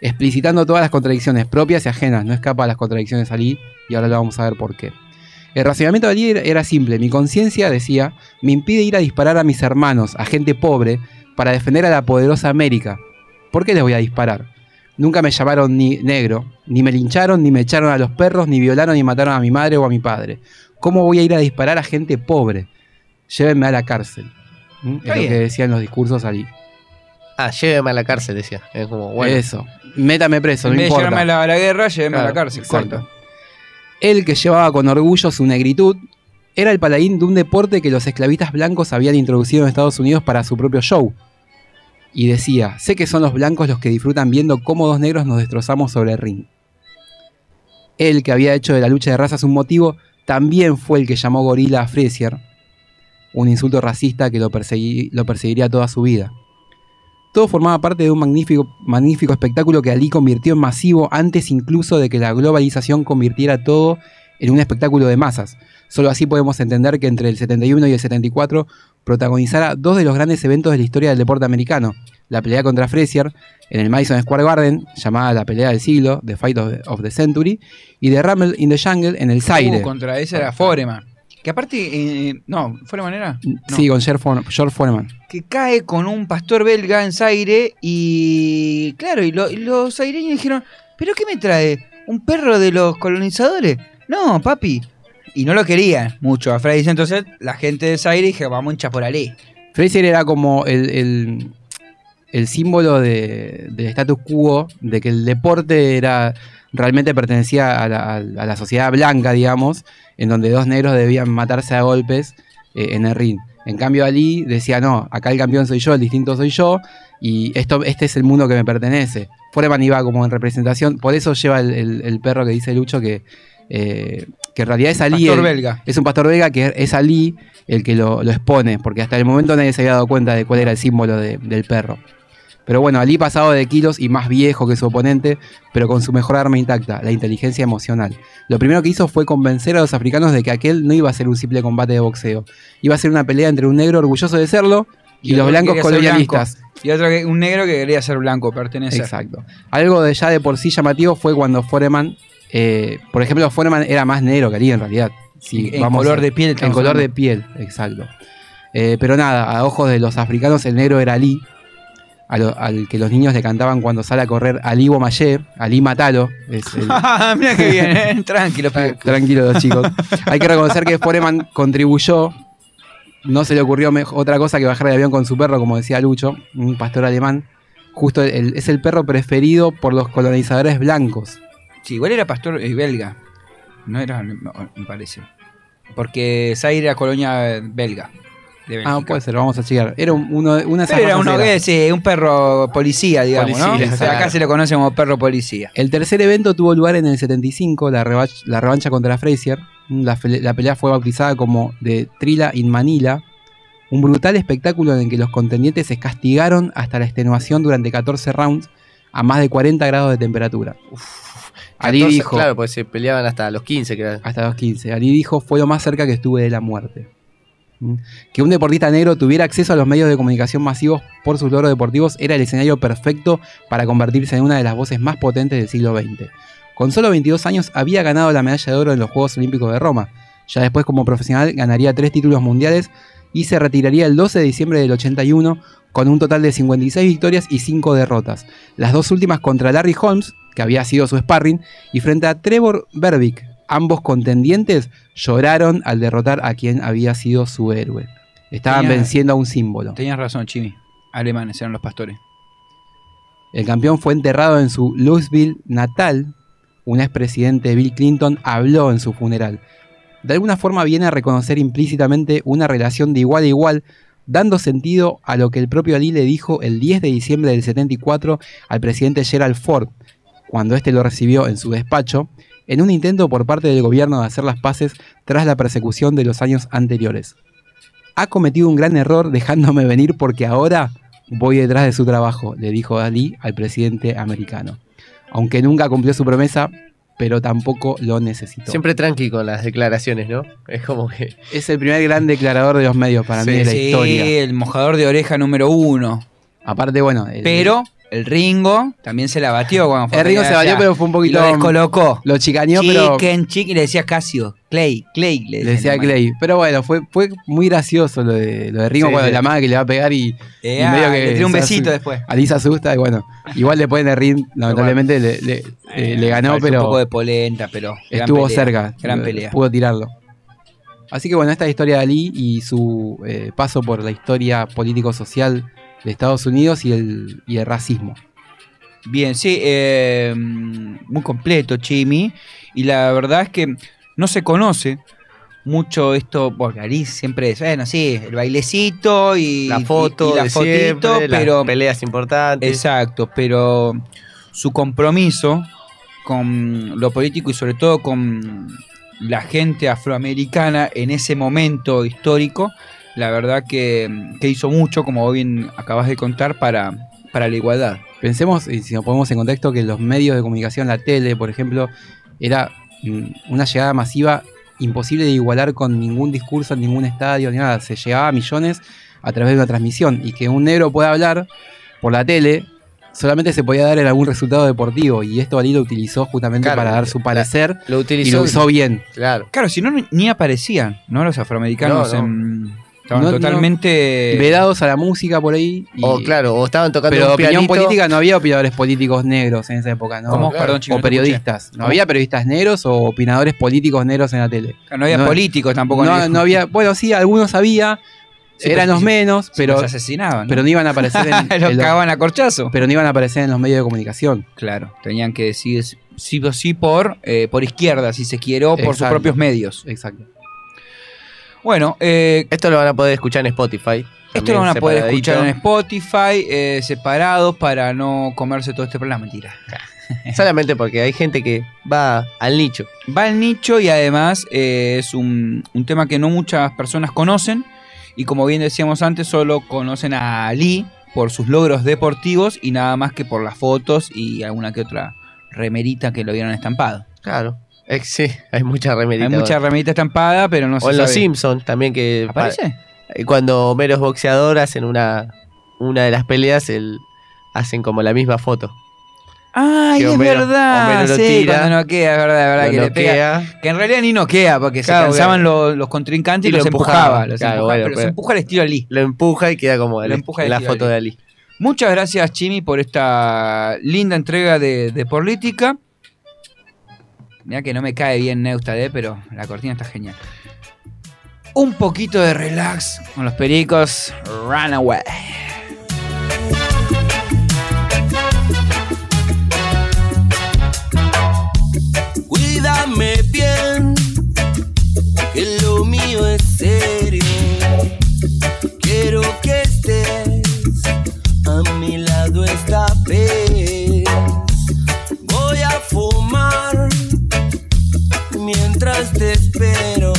explicitando todas las contradicciones propias y ajenas. No escapa a las contradicciones Ali y ahora lo vamos a ver por qué. El razonamiento de Ali era simple. Mi conciencia, decía, me impide ir a disparar a mis hermanos, a gente pobre, para defender a la poderosa América. ¿Por qué les voy a disparar? Nunca me llamaron ni negro, ni me lincharon, ni me echaron a los perros, ni violaron ni mataron a mi madre o a mi padre. ¿Cómo voy a ir a disparar a gente pobre? Llévenme a la cárcel. ¿Mm? Es lo que decían los discursos Ali. Ah, lléveme a la cárcel, decía. Es como, bueno. Eso. Métame preso, En no vez importa. a la, a la guerra, lléveme a la Claro, cárcel. exacto. corta. Él que llevaba con orgullo su negritud, era el paladín de un deporte que los esclavistas blancos habían introducido en Estados Unidos para su propio show. y decía, sé que son los blancos los que disfrutan viendo cómo dos negros nos destrozamos sobre el ring. Él, que había hecho de la lucha de razas un motivo, también fue el que llamó gorila a Frazier, un insulto racista que lo, persegui- lo perseguiría toda su vida. Todo formaba parte de un magnífico, magnífico espectáculo que Ali convirtió en masivo antes incluso de que la globalización convirtiera todo en un espectáculo de masas. Solo así podemos entender que entre el 71 y el 74 protagonizara dos de los grandes eventos de la historia del deporte americano. La pelea contra Frazier en el Madison Square Garden, llamada la pelea del siglo, The Fight of the, the Century, y de Rumble in the Jungle en el Zaire. Uh, contra ese era Foreman. Que aparte, eh, no, Foreman era. No. Sí, con George Fore- George Foreman. Que cae con un pastor belga en Zaire y. Claro, y, lo- y los zaireños dijeron: ¿Pero qué me trae? ¿Un perro de los colonizadores? No, papi. Y no lo querían mucho a Frazier. Entonces la gente de Zaire dije: Vamos a hinchar por Ali. Frazier era como el, el- el símbolo de- del status quo, de que el deporte era realmente pertenecía a la, sociedad blanca, digamos, en donde dos negros debían matarse a golpes eh, en el ring. En cambio, Ali decía, no, acá el campeón soy yo, el distinto soy yo, y esto, este es el mundo que me pertenece. Foreman iba como en representación, por eso lleva el- el perro que dice Lucho que, eh, que en realidad es Ali. Pastor el- belga. Es un pastor belga que es Ali el que lo, lo expone, porque hasta el momento nadie se había dado cuenta de cuál era el símbolo de- del perro. Pero bueno, Ali pasado de kilos y más viejo que su oponente, pero con su mejor arma intacta, la inteligencia emocional. Lo primero que hizo fue convencer a los africanos de que aquel no iba a ser un simple combate de boxeo. Iba a ser una pelea entre un negro orgulloso de serlo y, los blancos colonialistas. blanco. Y otro que, un negro que quería ser blanco, pertenecer. Exacto. Algo de ya de por sí llamativo fue cuando Foreman, eh, por ejemplo, Foreman era más negro que Ali en realidad. Si En vamos color a- de piel, En color de piel, exacto. Eh, pero nada, a ojos de los africanos el negro era Ali, lo- al que los niños le cantaban cuando sale a correr Ali Bomayé, Ali Matalo. El- Mira qué bien, ¿eh? Tranquilo, pibe. Tranquilos los chicos. Hay que reconocer que Foreman contribuyó. No se le ocurrió otra cosa que bajar de avión con su perro, como decía Lucho, un pastor alemán. Justo el- es el perro preferido por los colonizadores blancos. Sí, igual era pastor eh, belga. No era, no, me parece. Porque Zaire era colonia belga. de Ah, Bélgica. puede ser, vamos a chequear. Era un- uno, una de esas Pero era uno era. que sí, un perro policía, digamos, Policía, ¿no? O sea, exacto. acá se lo conoce como perro policía. El tercer evento tuvo lugar en el 75, la, revach- la revancha contra Frazier. La, fe- la pelea fue bautizada como The Trilla in Manila, un brutal espectáculo en el que los contendientes se castigaron hasta la extenuación durante 14 rounds a más de 40 grados de temperatura. Ali 14, dijo, Claro, pues se peleaban hasta los 15, creo. hasta los 15, Ali dijo, fue lo más cerca que estuve de la muerte. ¿Mm? Que un deportista negro tuviera acceso a los medios de comunicación masivos por sus logros deportivos era el escenario perfecto para convertirse en una de las voces más potentes del siglo XX. Con solo 22 años había ganado la medalla de oro en los Juegos Olímpicos de Roma. Ya después como profesional ganaría tres títulos mundiales y se retiraría el 12 de diciembre del 81 con un total de 56 victorias y 5 derrotas. Las dos últimas contra Larry Holmes, que había sido su sparring, y frente a Trevor Berbick. Ambos contendientes lloraron al derrotar a quien había sido su héroe. Estaban Tenía- venciendo a un símbolo. Tenías razón, Chimi. Alemanes eran los pastores. El campeón fue enterrado en su Louisville natal. Un expresidente Bill Clinton habló en su funeral. De alguna forma viene a reconocer implícitamente una relación de igual a igual, dando sentido a lo que el propio Ali le dijo el 10 de diciembre del 74 al presidente Gerald Ford, cuando éste lo recibió en su despacho, en un intento por parte del gobierno de hacer las paces tras la persecución de los años anteriores. Ha cometido un gran error dejándome venir porque ahora voy detrás de su trabajo, le dijo Ali al presidente americano. Aunque nunca cumplió su promesa, pero tampoco lo necesitó. Siempre tranqui con las declaraciones, ¿no? Es como que. Es el primer gran declarador de los medios para mí de la Sí, historia. el mojador de oreja número uno. Aparte, bueno. el- Pero el Ringo también se la batió cuando fue El Ringo se batió, allá. pero fue un poquito- Lo descolocó. Lo chicaneó, pero. Chicken, chicken, y le decía Casio. Clay, Clay. Le, Le decía Clay. Pero bueno, fue, fue muy gracioso lo de, lo de Ringo Sí, cuando sí. la madre que le va a pegar y, Eh, y ah, le tiró un besito después. Ali se asusta y bueno, igual después de Ring, lamentablemente le, le- eh, le ganó, pero Un poco de polenta, pero. gran estuvo pelea, cerca. Gran eh, pelea. Pudo tirarlo. Así que bueno, esta es la historia de Ali y su eh, paso por la historia político-social de Estados Unidos y el, y el racismo. Bien, sí, eh, muy completo, Chimi. Y la verdad es que no se conoce mucho esto, porque Ari siempre es, bueno, sí, el bailecito y La foto y, y la de fotito, siempre, las pero peleas importantes. Exacto, pero su compromiso con lo político y sobre todo con la gente afroamericana en ese momento histórico, la verdad que, que hizo mucho, como vos bien acabas de contar, para, para la igualdad. Pensemos, y si nos ponemos en contexto, que los medios de comunicación, la tele, por ejemplo, era una llegada masiva imposible de igualar con ningún discurso en ningún estadio ni nada. Se llegaba a millones a través de una transmisión. Y que un negro pueda hablar por la tele solamente se podía dar en algún resultado deportivo. Y esto Ali lo utilizó justamente Claro, para dar su parecer lo y utilizó lo usó bien. Claro. Claro, si no, ni aparecían, ¿no? Los afroamericanos No, no. en- estaban No, no. totalmente... Vedados a la música por ahí. y- O claro, o estaban tocando Pero un opinión pianito. política no había opinadores políticos negros en esa época, ¿no? ¿Cómo? Perdón, chico, o periodistas. No había periodistas negros o opinadores políticos negros en la tele. No había políticos tampoco. No, había, bueno, sí, algunos había, Sí, eran los menos, pero los asesinaban, ¿no? pero no iban a aparecer en, Los cagaban a corchazo. pero no iban a aparecer en los medios de comunicación. Claro, tenían que decir sí o sí por, eh, por izquierda, si se quiere, o por sus propios medios. Exacto. Bueno, eh, Esto lo van a poder escuchar en Spotify. esto lo van a poder separadito. escuchar en Spotify, eh, separados, para no comerse todo este programa. Mentira. Solamente porque hay gente que va al nicho. Va al nicho y además eh, es un, un tema que no muchas personas conocen. Y como bien decíamos antes, solo conocen a Ali por sus logros deportivos y nada más que por las fotos y alguna que otra remerita que lo vieron estampado. Claro. Eh, sí, hay mucha remerita. Hay mucha remerita estampada, pero no o se en Los. Simpsons también que... ¿Aparece? pa- Cuando Homero es boxeador hacen una, una de las peleas, el, hacen como la misma foto. Ay, es Homero- verdad. Homero lo sí, tira, cuando noquea, es verdad, es verdad que le pega. Que en realidad ni noquea, porque Claro, se cansaban los, los contrincantes y, Y lo los empujaba. empujaba, los claro, empujaba, bueno, pero se pero- empuja al estilo Ali. Lo empuja y queda como Lo el- la foto de Ali. Muchas gracias, Chimi, por esta linda entrega de, de Política. Mira que no me cae bien Neustad, pero la cortina está genial. Un poquito de relax con los pericos. Runaway. Cuídame bien, que lo mío es serio. Quiero que estés a mi lado esta vez. Mientras te espero.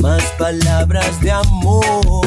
Más palabras de amor.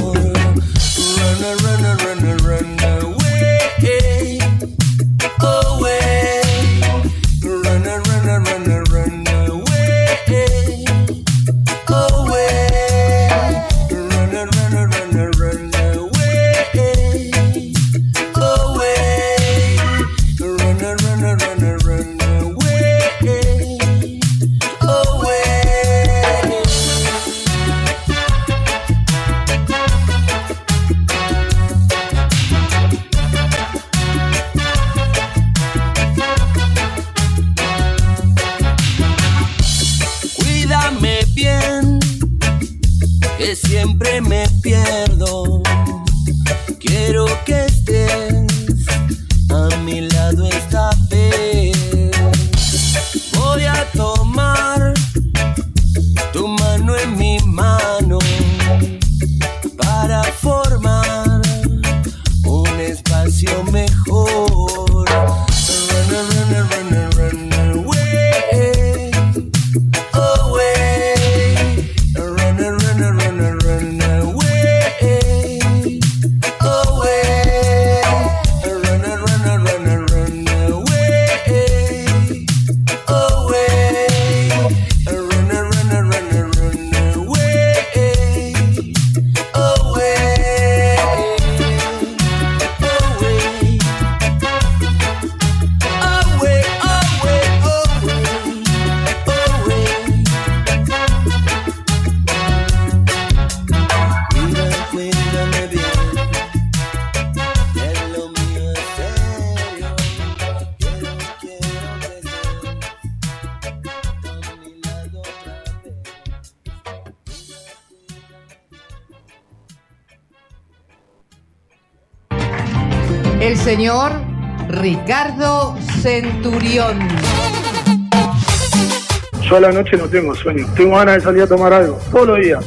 La noche no tengo sueño. Tengo ganas de salir a tomar algo. Todos los días.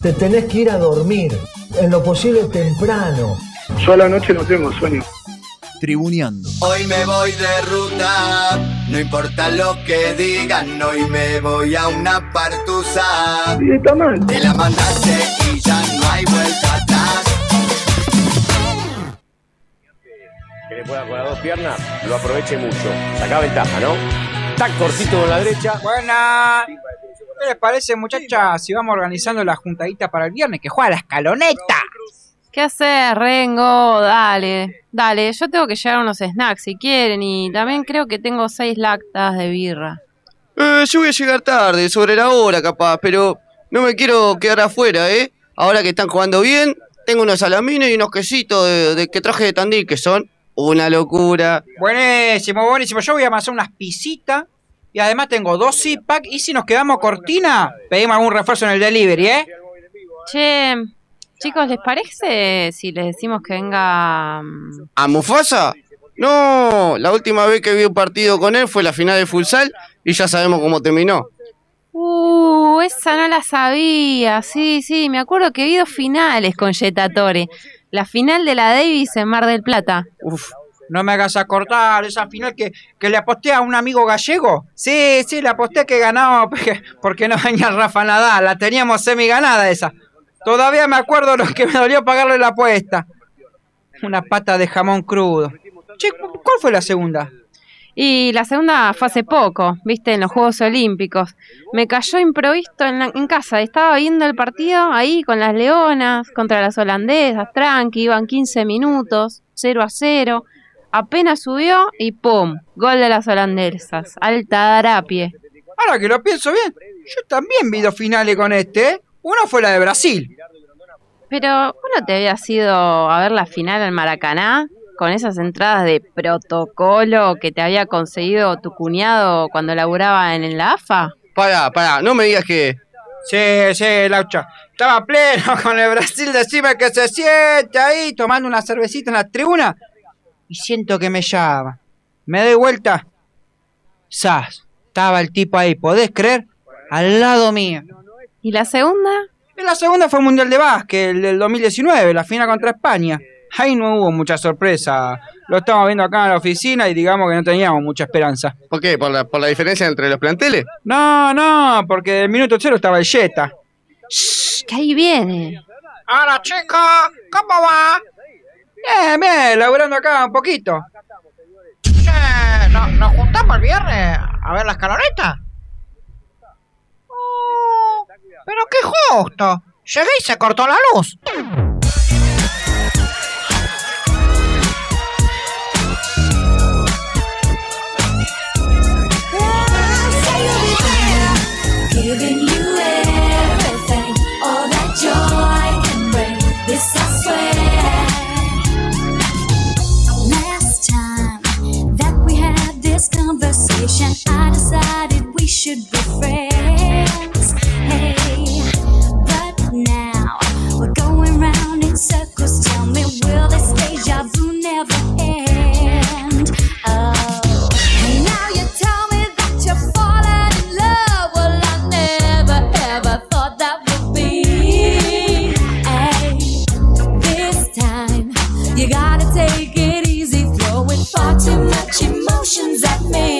Te tenés que ir a dormir, en lo posible temprano. Yo a la noche no tengo sueño. Tribuneando. Hoy me voy de ruta, no importa lo que digan, hoy me voy a una partusa. Y está mal. Te la mandaste y ya no hay vuelta atrás. que le pueda con las dos piernas, lo aproveche mucho. Saca ventaja, ¿no? Tac cortito con la derecha. Buena. ¿Qué les parece, muchachas? Si vamos organizando la juntadita para el viernes, que juega la escaloneta. ¿Qué haces, Rengo? Dale, dale. Yo tengo que llevar unos snacks si quieren y también creo que tengo seis lactas de birra. Eh, yo voy a llegar tarde, sobre la hora capaz, pero no me quiero quedar afuera, ¿eh? Ahora que están jugando bien, tengo unos salamines y unos quesitos de, de- que traje de Tandil que son una locura. Buenísimo, buenísimo. Yo voy a amasar unas pisitas y además tengo dos zip-pack y si nos quedamos cortina, pedimos algún refuerzo en el delivery, ¿eh? Che, chicos, ¿les parece si les decimos que venga... mm, ¿A Mufasa? No, la última vez que vi un partido con él fue la final de futsal y ya sabemos cómo terminó. Uh, esa no la sabía. Sí, sí, me acuerdo que vi dos finales con Yetatore. La final de la Davis en Mar del Plata. Uf, no me hagas acortar esa final que, que le aposté a un amigo gallego. Sí, sí, le aposté que ganaba porque, porque no venía Rafa Nadal. La teníamos semi ganada esa. Todavía me acuerdo lo que me dolió pagarle la apuesta. Una pata de jamón crudo. Che, ¿cu- ¿cuál fue la segunda? Y la segunda fue hace poco, viste, en los Juegos Olímpicos. Me cayó improvisto en, la- en casa. Estaba viendo el partido ahí con las leonas contra las holandesas, tranqui, iban 15 minutos, 0 a 0. Apenas subió y ¡pum! Gol de las holandesas. Alta darapie. Ahora que lo pienso bien, yo también vi dos finales con este. ¿eh? Uno fue la de Brasil. Pero, ¿vos no te habías ido a ver la final al Maracaná? Con esas entradas de protocolo que te había conseguido tu cuñado cuando laburaba en la AFA. Pará, pará, no me digas que... Sí, sí, Laucha. Estaba pleno con el Brasil. Decime que se siente ahí tomando una cervecita en la tribuna. Y siento que me llama. Me doy vuelta. Sas. Estaba el tipo ahí, ¿podés creer? Al lado mío. ¿Y la segunda? Y la segunda fue el Mundial de Básquet, el del 2019, la final contra España. Ahí no hubo mucha sorpresa. Lo estamos viendo acá en la oficina y digamos que no teníamos mucha esperanza. ¿Por qué? ¿Por la, por la diferencia entre los planteles? No, no, porque del minuto cero estaba el Jetta. Que ahí viene. Hola chicos, ¿cómo va? Bien, bien, laburando acá un poquito. Che, ¿no- ¿nos juntamos el viernes a ver la escaloneta? Oh, pero qué justo. Llegué y se cortó la luz. conversation, I decided we should be friends. Hey, but now we're going round in circles. Tell me, will this deja vu never end? Oh. And now you tell me that you're falling in love. Well, I never ever thought that would be. Hey, this time you gotta take it easy. Throwing far too much emotions at me.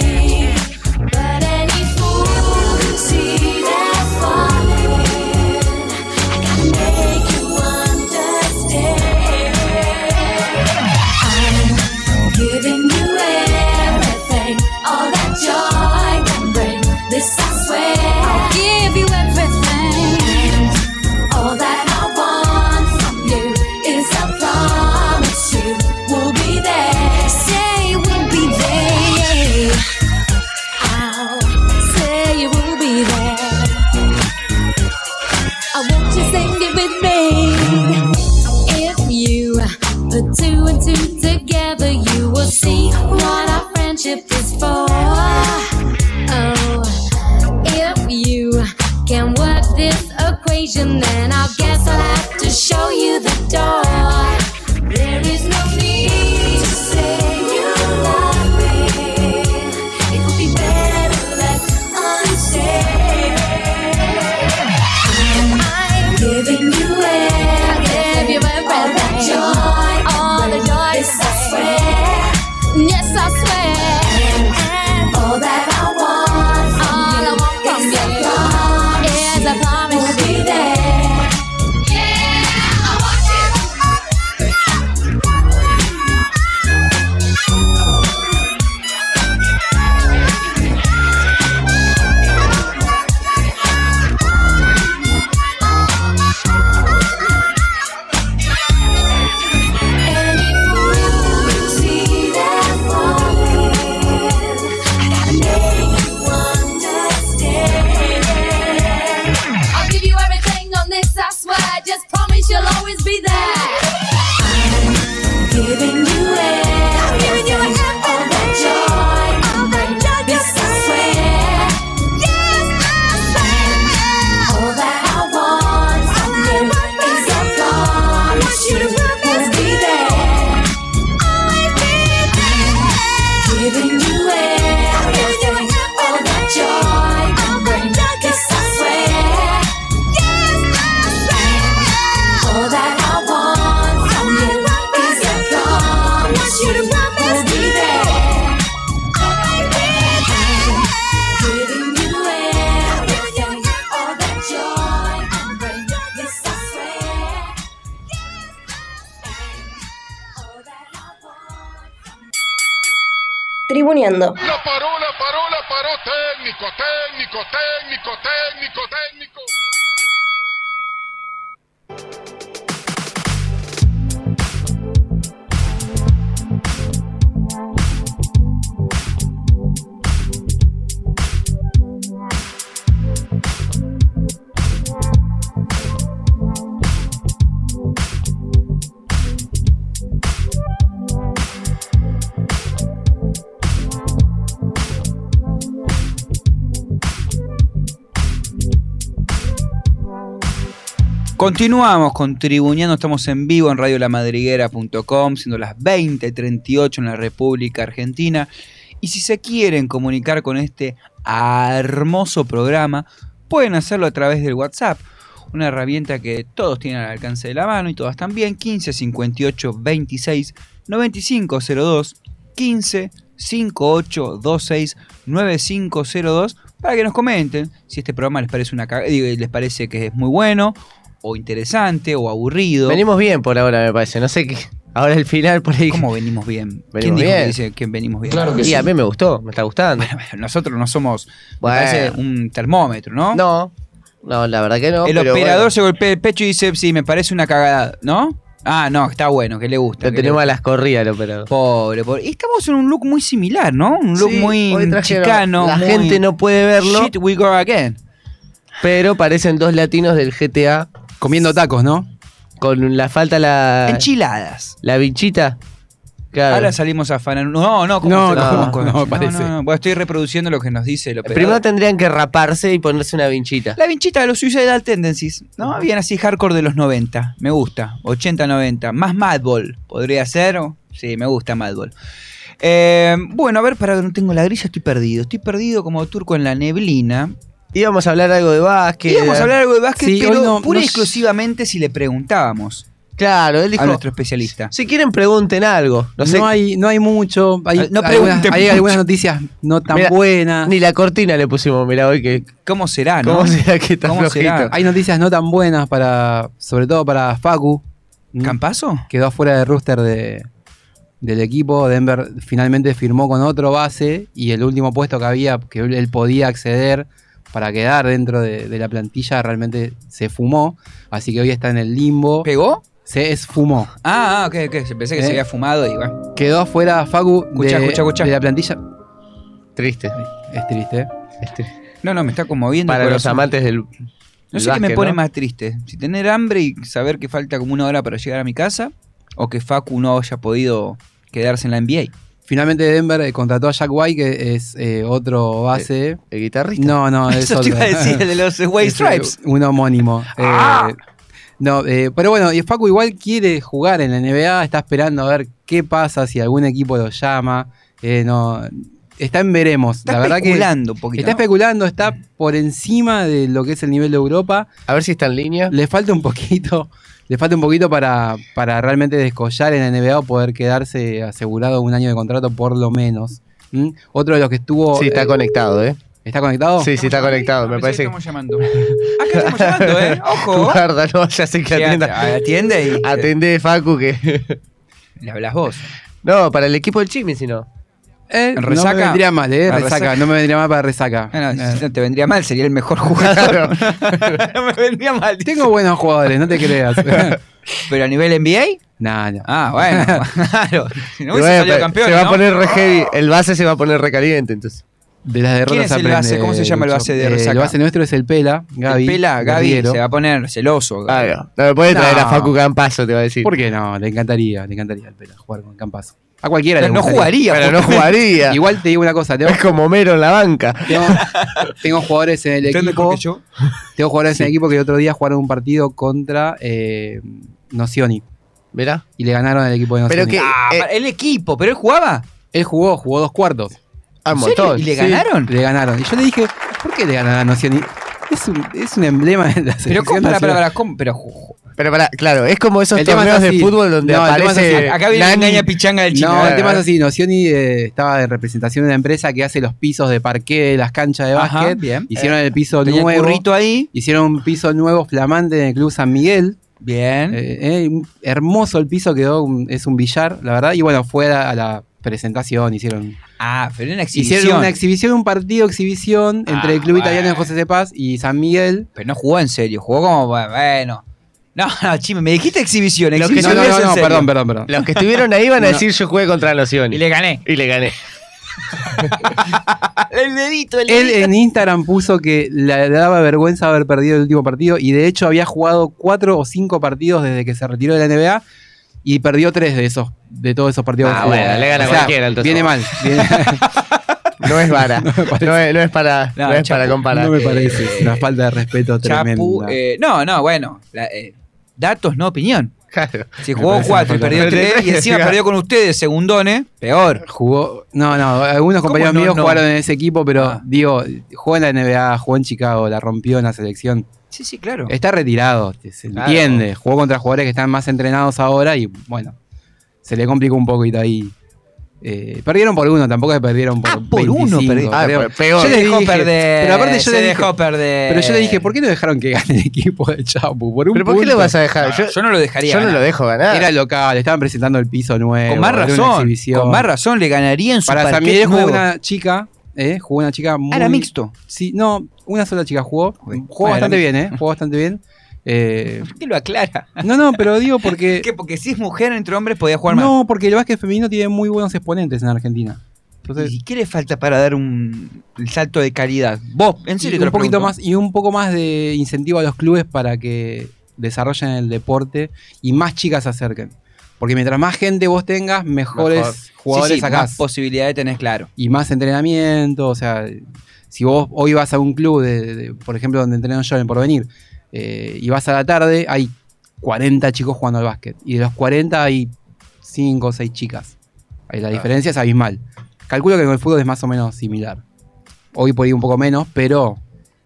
Continuamos con Tribuñando, estamos en vivo en radiolamadriguera.com, siendo las 20.38 en la República Argentina. Y si se quieren comunicar con este hermoso programa, pueden hacerlo a través del WhatsApp, una herramienta que todos tienen al alcance de la mano y todas también, 15 58 26 95 02, 15 58 26 9502, para que nos comenten si este programa les parece una les parece que es muy bueno, o interesante, o aburrido. Venimos bien por ahora, me parece. No sé qué. Ahora el final por ahí. ¿Cómo venimos bien? ¿Quién que dice que venimos bien? y a mí me gustó, me está gustando. Nosotros no somos me Bueno. parece un termómetro, ¿no? No, no, la verdad que no. El pero operador bueno, se golpea el pecho y dice, sí, me parece una cagada, ¿no? Ah, no, está bueno, que le gusta. lo que le tenemos a las corridas el operador. Pobre, pobre. Y estamos en un look muy similar, ¿no? Un look Sí, muy chicano. La muy- gente no puede verlo, Shit, we go again. pero parecen dos latinos del GTA Comiendo tacos, ¿no? con la falta la Enchiladas. la. Claro. Ahora salimos a afanar. No, no, ¿cómo No, no, cómo- no, no, parece. no, no. Bueno, estoy reproduciendo lo que nos dice el operador. Primero tendrían que raparse y ponerse una vinchita. La vinchita de los Suicidal Tendencies, ¿no? Bien así hardcore de los 90. Me gusta. 80-90. Más Madball. ¿Podría ser? Sí, me gusta Madball. Eh, bueno, a ver, para que no tengo la grilla, estoy perdido. Estoy perdido como turco en la neblina. Íbamos a hablar algo de básquet. Íbamos a hablar algo de básquet, Sí, pero no- pura y no- exclusivamente si le preguntábamos Claro, él dijo. a nuestro especialista. Si quieren pregunten algo. No No, sé. hay, no hay mucho. Hay, No algunas, pregunten hay mucho. algunas noticias no tan buenas. Ni la cortina le pusimos, mira hoy que. ¿Cómo será, no? ¿Cómo será que está ¿Cómo será? Hay noticias no tan buenas para. Sobre todo para Facu. ¿Mm? ¿Campazo? Quedó afuera del rooster de, del equipo. Denver finalmente firmó con otro base. Y el último puesto que había, que él podía acceder para quedar dentro de, de la plantilla, realmente se fumó. Así que hoy está en el limbo. ¿Pegó? Se esfumó. Ah, ah, ok, ok. Pensé que Eh. se había fumado y bueno. Quedó afuera Facu Escuchá, de, escuchá, escuchá. de la plantilla. Triste. Es triste. No, no, me está conmoviendo. Para los amantes del. No sé qué me pone ¿no? más triste. Si tener hambre y saber que falta como una hora para llegar a mi casa, o que Facu no haya podido quedarse en la NBA. Finalmente Denver eh, contrató a Jack White, que es eh, otro base. ¿El guitarrista? No, no, es Eso te otro. iba a decir, el de los White Es, Stripes. eh, Un homónimo. Ah. Eh, no, eh, pero bueno, y Facu igual quiere jugar en la NBA, está esperando a ver qué pasa, si algún equipo lo llama. Eh, no, está en veremos. Está la verdad que especulando un poquito. está ¿no? especulando, está por encima de lo que es el nivel de Europa. A ver si está en línea. Le falta un poquito, le falta un poquito para, para realmente descollar en la NBA o poder quedarse asegurado un año de contrato por lo menos. ¿Mm? Otro de los que estuvo. Sí, está eh, conectado, ¿eh? ¿Está conectado? Sí, sí, está conectado. Me parece que. estamos llamando. Acá estamos llamando, ¿eh? Ojo. Guarda, no vaya a ser que atienda. atiende y- Atende, Facu, que. Le hablas vos. No, para el equipo del Chimi, si no. Eh, ¿En no me vendría mal, eh, ¿En resaca. resaca? No me vendría mal para resaca. Ah, no, Eh, si no te vendría mal, sería el mejor jugador. no me vendría mal. Tengo buenos jugadores, no te creas. Pero a nivel NBA, no, no. ah, bueno, claro. Si no bueno, salido pero campeón. se va ¿no? a poner re heavy. El base se va a poner recaliente, entonces. De las derrotas ¿Quién es el base? ¿Cómo se llama el base de Resaca? El base nuestro es el Pela, Gaby. el Pela, Gaby, se va a poner celoso. Claro. No me puede traer a Facu Campazo, te va a decir. ¿Por qué no? Le encantaría, le encantaría al Pela jugar con Campazo. A cualquiera Pero le no jugaría, Pero no jugaría. Igual te digo una cosa, tengo, Es como Mero en la banca. tengo, tengo jugadores en el ¿Usted mejor equipo. que yo? Tengo jugadores en el equipo que el otro día jugaron un partido contra eh, Nocioni. ¿Verá? Y le ganaron al equipo de Nocioni. Pero que. Ah, eh, el equipo, pero él jugaba. Él jugó, jugó dos cuartos. ah. ¿Y le Sí, ganaron? Le ganaron. Y yo le dije, ¿por qué le ganaron a Nocioni? Es un, es un emblema de la Pero selección ¿cómo? Para, para, nacional. para, ¿cómo? Pero, Pero para, claro, es como esos El tema es torneos de fútbol donde No, el aparece. acá viene Nani. engaña pichanga del chino. No, el tema es así, Nocioni eh, estaba de representación de una empresa que hace los pisos de parqué de las canchas de Ajá, básquet. bien. Hicieron el piso Tenía el nuevo. currito ahí. Hicieron un piso nuevo flamante en el Club San Miguel. Bien. Eh, eh, hermoso el piso quedó, un- es un billar, la verdad. Y bueno, fue a, a la presentación, hicieron, ah, pero una exhibición. hicieron una exhibición, un partido exhibición entre el Ah, Club Italiano de. José Cepaz y San Miguel. Pero no jugó en serio, jugó como, bueno. No, no, chime, me dijiste exhibición. Los que No, no, perdón, perdón, perdón. Los que estuvieron ahí van a decir yo jugué contra Noción. Y le gané. Y le gané. El dedito, el Él dedito. en Instagram puso que le daba vergüenza haber perdido el último partido y de hecho había jugado cuatro o cinco partidos desde que se retiró de la NBA y perdió tres de esos, de todos esos partidos. Ah, que jugó. bueno, le gana O sea, cualquiera, entonces. Viene mal. viene- No es vara. no, es, no es para, No, no, es Chapu, para comparar. no me parece. Es una falta de respeto Chapu, tremenda. eh, no, no, bueno. la- eh, datos, no opinión. Claro. Si jugó cuatro y perdió tres, y encima perdió con ustedes, segundones, peor. Jugó. No, no, algunos ¿Cómo compañeros no, míos no? jugaron en ese equipo, pero Ah. digo, jugó en la NBA, jugó en Chicago, la rompió en la selección. Sí, sí, claro. Está retirado, se Claro. entiende. Jugó contra jugadores que están más entrenados ahora y bueno, se le complicó un poquito ahí. Eh, perdieron por uno, tampoco se perdieron por Ah, por uno 25, perdi- Ah, perdieron. peor. Yo les dejó dije- perder. pero aparte yo se le dije- dejó perder. Pero yo le dije, ¿por qué no dejaron que gane el equipo de Chapu? Por un ¿Pero por qué punto. lo vas a dejar? Yo, yo no lo dejaría. yo no lo dejo ganar. Era local, estaban presentando el piso nuevo. con más razón. Con más razón le ganaría en su Para San Miguel jugó una chica, ¿eh? Jugó una chica muy. Ah, era mixto. Sí, no, una sola chica jugó. Jugó bastante bien, ¿eh? Jugó bastante bien. Eh, ¿Por qué lo aclara? no, no, pero digo porque. ¿Qué? Porque si es mujer entre hombres podía jugar más. No, porque el básquet femenino tiene muy buenos exponentes en Argentina. Entonces, ¿Y qué le falta para dar un el salto de calidad? Vos, en serio te lo un poquito pregunto. más y un poco más de incentivo a los clubes para que desarrollen el deporte y más chicas se acerquen. Porque mientras más gente vos tengas, mejores Mejor. jugadores sí, sí, sacás. más posibilidades tenés, claro. y más entrenamiento. O sea, si vos hoy vas a un club, de, de- por ejemplo, donde entreno yo en el Porvenir, eh, y vas a la tarde, hay 40 chicos jugando al básquet. Y de los 40 hay 5 o 6 chicas. Ahí la diferencia es abismal. Calculo que con el fútbol es más o menos similar. Hoy por ahí un poco menos, pero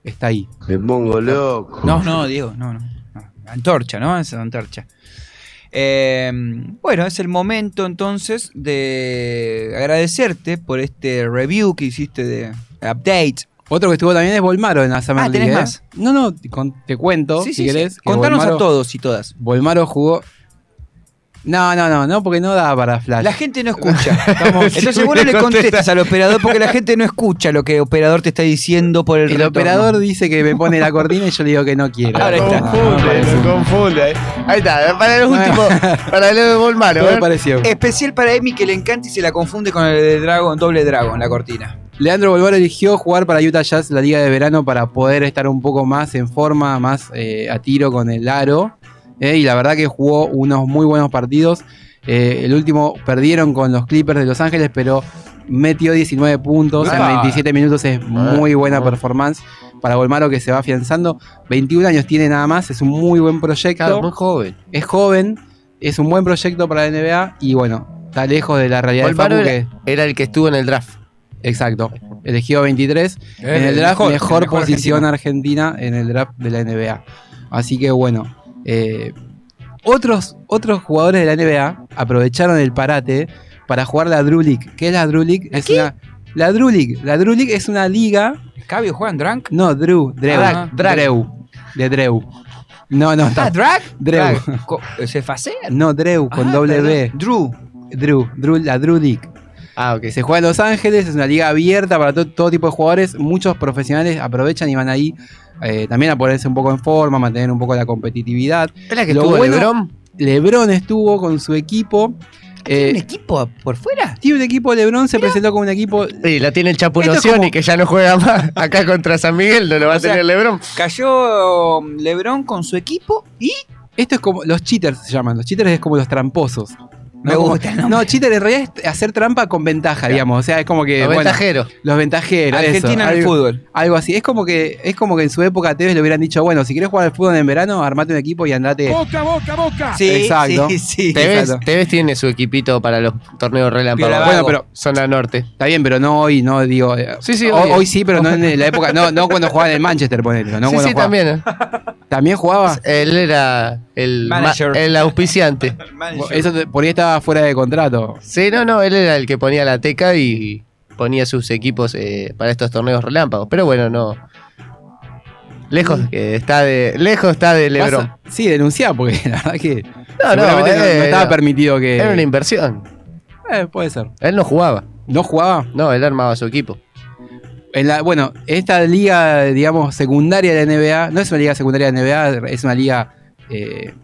está ahí. Me pongo loco. No, no, Diego, no, no. no. Antorcha, ¿no? Es antorcha. Eh, bueno, es el momento entonces de agradecerte por este review que hiciste de update. Otro que estuvo también es Volmaro en la Summer Ah, ¿tenés League, ¿eh? más? No, no, te, cuento, Sí, si sí, querés. que Contanos a todos y todas. Volmaro jugó. No, no, no, no, porque no da para flash. La gente no escucha. Estamos- Entonces vos no le contestas al operador porque la gente no escucha lo que el operador te está diciendo por el El retorno. operador dice que me pone la cortina y yo le digo que no quiero. Ahora está. Confunde, lo confunde. eh. Ahí está, para el último, para lo de Volmaro. Todo ¿eh? pareció. Especial para Emi que le encanta y se la confunde con el de Dragon, doble Dragon, la cortina. Leandro Volvaro eligió jugar para Utah Jazz la liga de verano para poder estar un poco más en forma, más eh, a tiro con el aro. Eh, y la verdad que jugó unos muy buenos partidos. Eh, el último perdieron con los Clippers de Los Ángeles, pero metió 19 puntos en Ah. 27 minutos. Es muy buena performance para Volmaro que se va afianzando. 21 años tiene nada más, es un muy buen proyecto. Claro, muy joven. Es joven, es un buen proyecto para la NBA y bueno, está lejos de la realidad Volmaro de Facu era, que era el que estuvo en el draft. Exacto. Elegido 23. en el draft, mejor posición argentina en el draft de la NBA. Así que bueno. Eh, otros, otros jugadores de la NBA aprovecharon el parate para jugar la Drew League. ¿Qué es la Drew League? Es una, la Drew League. La Drew League es una liga. ¿Cabio juegan Drunk? No, Drew. Drew. Ah, drag. Drew. De Drew. No, no, está. Ah, Drag? Drew. ¿Se facea? No, Drew, con Ah, doble B. Drew. Drew, Drew, la Drew League. Ah, ok. Se juega en Los Ángeles, es una liga abierta para to- todo tipo de jugadores. Muchos profesionales aprovechan y van ahí eh, también a ponerse un poco en forma, mantener un poco la competitividad. ¿Es la que Lo estuvo bueno- LeBron? LeBron estuvo con su equipo. ¿Tiene un equipo por fuera? Tiene un equipo, LeBron se presentó con un equipo. Sí, la tiene el Chapo Esto es Nocioni, como- que ya no juega más. Acá contra San Miguel no lo va a O sea, tener LeBron. Cayó um, LeBron con su equipo y. Esto es como. Los cheaters se llaman. Los cheaters es como los tramposos. Me Como- gusta el nombre. No, cheater en realidad es hacer trampa con ventaja, digamos. O sea, es como que. Los bueno, ventajeros. Los ventajeros. Argentina eso, en el algo- fútbol. Algo así. Es como que es como que en su época a Tevez le hubieran dicho, bueno, si quieres jugar al fútbol en verano, armate un equipo y andate. Boca, boca, boca. Sí, Exacto. sí, sí. Tevez, exacto. Tevez tiene su equipito para los torneos relámpagos. Bueno, pero Zona norte. está bien, pero no hoy, no digo. eh, Sí, sí, hoy, hoy. hoy sí, pero no en la época. No, no cuando jugaba en el Manchester, ponele. No sí, cuando sí, jugaba. también. ¿También jugaba? Él era el, ma- Manager. el auspiciante. Eso te- por ahí estaba fuera de contrato. Sí, no, no, él era el que ponía la teca y ponía sus equipos eh, para estos torneos relámpagos. Pero bueno, no. Lejos que está de. Lejos está de Lebron. Pasa- Sí, denunciar, porque la verdad que. No, no, seguramente no, eh, no estaba no. permitido que. Era una inversión. Eh, puede ser. Él no jugaba. ¿No jugaba? No, él armaba su equipo. En la, bueno, esta liga, digamos, secundaria de la NBA, no es una liga secundaria de la NBA, es una liga, eh,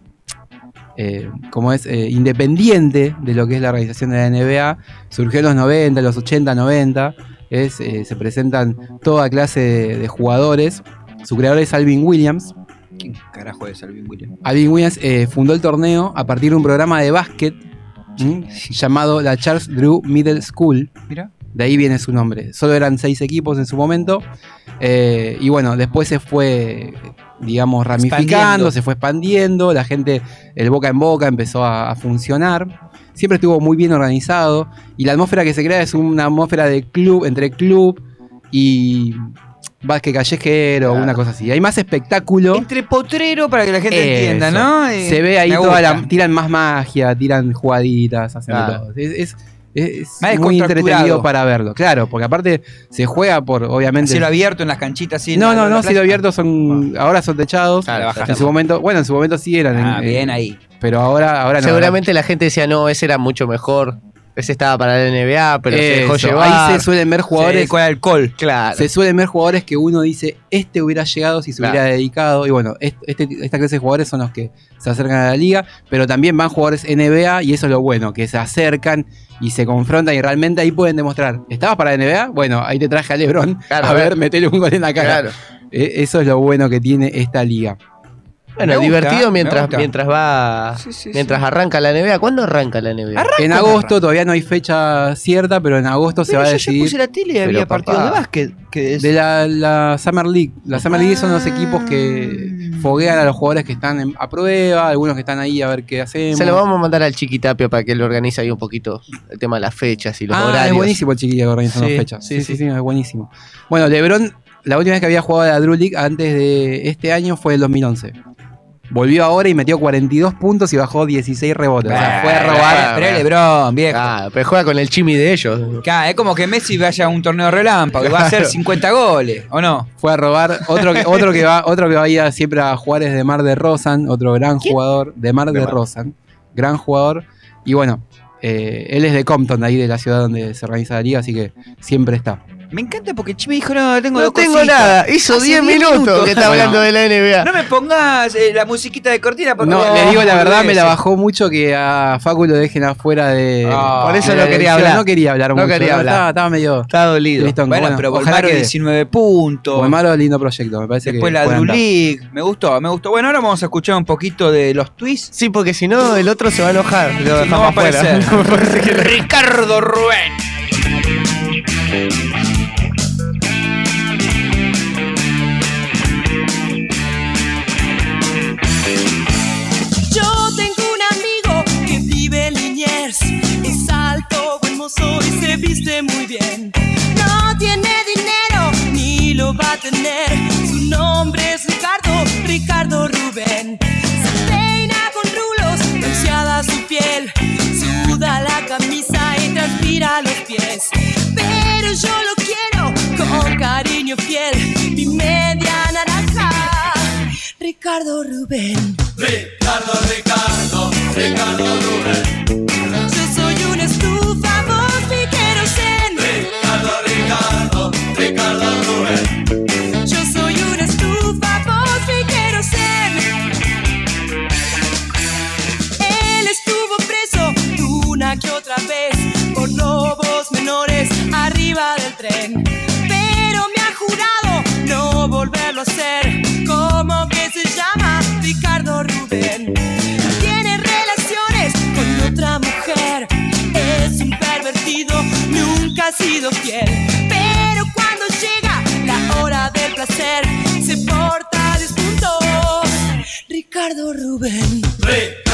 eh, como es, Eh, independiente de lo que es la organización de la NBA. Surgió en los 90, los 80, 90. Es, eh, se presentan toda clase de, de jugadores. Su creador es Alvin Williams. ¿Quién carajo es Alvin Williams? Alvin Williams fundó el torneo a partir de un programa de básquet llamado la Charles Drew Middle School. Mira. De ahí viene su nombre. Solo eran seis equipos en su momento. Eh, y bueno, después se fue, digamos, ramificando, Expandiendo. se fue expandiendo. La gente, el boca en boca, empezó a, a funcionar. Siempre estuvo muy bien organizado. Y la atmósfera que se crea es una atmósfera de club, entre club y básquet callejero, una cosa así. Hay más espectáculo. Entre potrero para que la gente Eso. entienda, ¿no? Eh, Se ve ahí toda la, tiran más magia, tiran jugaditas, hacen Claro. todo. Es, es- es Más muy entretenido para verlo, claro, porque aparte se juega por, obviamente. Cielo abierto en las canchitas, sí. no, no, no, cielo abierto son. Ahora son techados. Claro, en su momento, bueno, en su momento sí eran. Ah, en- bien en- ahí. Pero ahora, ahora no. Seguramente la gente decía, no, ese era mucho mejor. Ese estaba para la NBA, pero se dejó llevar. Ahí se suelen ver jugadores. con alcohol. Claro. Se suelen ver jugadores que uno dice, este hubiera llegado si se Claro. hubiera dedicado. Y bueno, est- este, esta clase de jugadores son los que se acercan a la liga, pero también van jugadores NBA y eso es lo bueno, que se acercan y se confrontan y realmente ahí pueden demostrar, ¿estabas para la NBA? Bueno, ahí te traje a Lebron, Claro, a ver, metele un gol en la cara. Claro. Eh, Eso es lo bueno que tiene esta liga. Bueno, Me divertido mientras, mientras va. Sí, sí, mientras arranca la NBA. ¿Cuándo arranca la NBA? en agosto todavía no hay fecha cierta, pero en agosto se va a yo ya decidir. puse la tele y había partidos de básquet. Que es- De la, la Summer League. La Summer League son los equipos que foguean a los jugadores que están en- a prueba, algunos que están ahí a ver qué hacemos. Se lo vamos a mandar al Chiquitapio para que él organice ahí un poquito el tema de las fechas y los ah, horarios. es buenísimo el chiquillo que organiza Sí, las fechas. sí, Sí, sí, sí. sí, es buenísimo. Bueno, LeBron, la última vez que había jugado a la Drew League antes de este año fue el 2011. Volvió ahora y metió 42 puntos y bajó 16 rebotes. o sea, fue a robar. Pero Lebron, viejo. Ah, pero juega con el chimi de ellos. Claro, es como que Messi vaya a un torneo relámpago y va a hacer Claro. 50 goles, ¿o no? Fue a robar. Otro que, otro que va, otro que va a ir siempre a jugar es de Mar de Rosan, otro gran jugador. De Mar de Rosan. Gran jugador. Y bueno, eh, él es de Compton, de ahí de la ciudad donde se organiza la liga, así que siempre está. Me encanta porque Chi me dijo, no, tengo No dos tengo cositas. nada. Hizo Hace 10 minutos que está Bueno. hablando de la NBA. No me pongas eh, la musiquita de cortina porque No, le digo la verdad, me la bajó mucho que a Facu lo dejen afuera de. Ah, por eso de no la quería elección. hablar. No quería hablar No mucho. quería hablar. Estaba, estaba medio. Está dolido. Listo, Bueno, pero ojalá Volmaro que 19 puntos. Volmaro, lindo proyecto, me parece Después que. la puede Drew andar. League. Me gustó, me gustó. Bueno, ahora vamos a escuchar un poquito de los twists. Sí, porque si no, el otro se va a enojar. Lo Sí, no dejamos va a afuera. aparecer. Me parece que no. Ricardo Rubén. Alto, buen mozo y se viste muy bien. No tiene dinero ni lo va a tener. Su nombre es Ricardo, Ricardo Rubén. Se peina con rulos, bronceada su piel. Suda la camisa y transpira los pies. Pero yo lo quiero con cariño fiel. Mi media naranja. Ricardo Rubén. Ricardo, Ricardo, Ricardo Pero me ha jurado no volverlo a hacer. ¿Cómo que se llama Ricardo Rubén? Tiene relaciones con otra mujer. Es un pervertido, nunca ha sido fiel. Pero cuando llega la hora del placer, se porta despunto. Ricardo Rubén. Ricardo,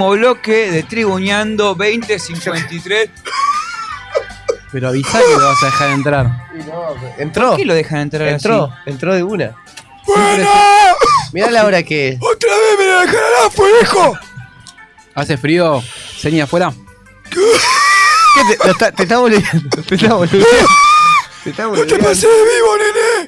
Último bloque de Tribuñando 2053. Pero avisá que lo vas a dejar entrar. Entró. ¿Por qué lo dejan entrar Entró, así? entró de una. Mirá la hora que es. ¡Otra vez me la dejarán afuera, hijo! ¿Hace frío? ¿Seña afuera? ¿Qué te, lo está, te está? Te está boludeando. Te está ¡No te pases de vivo, nene!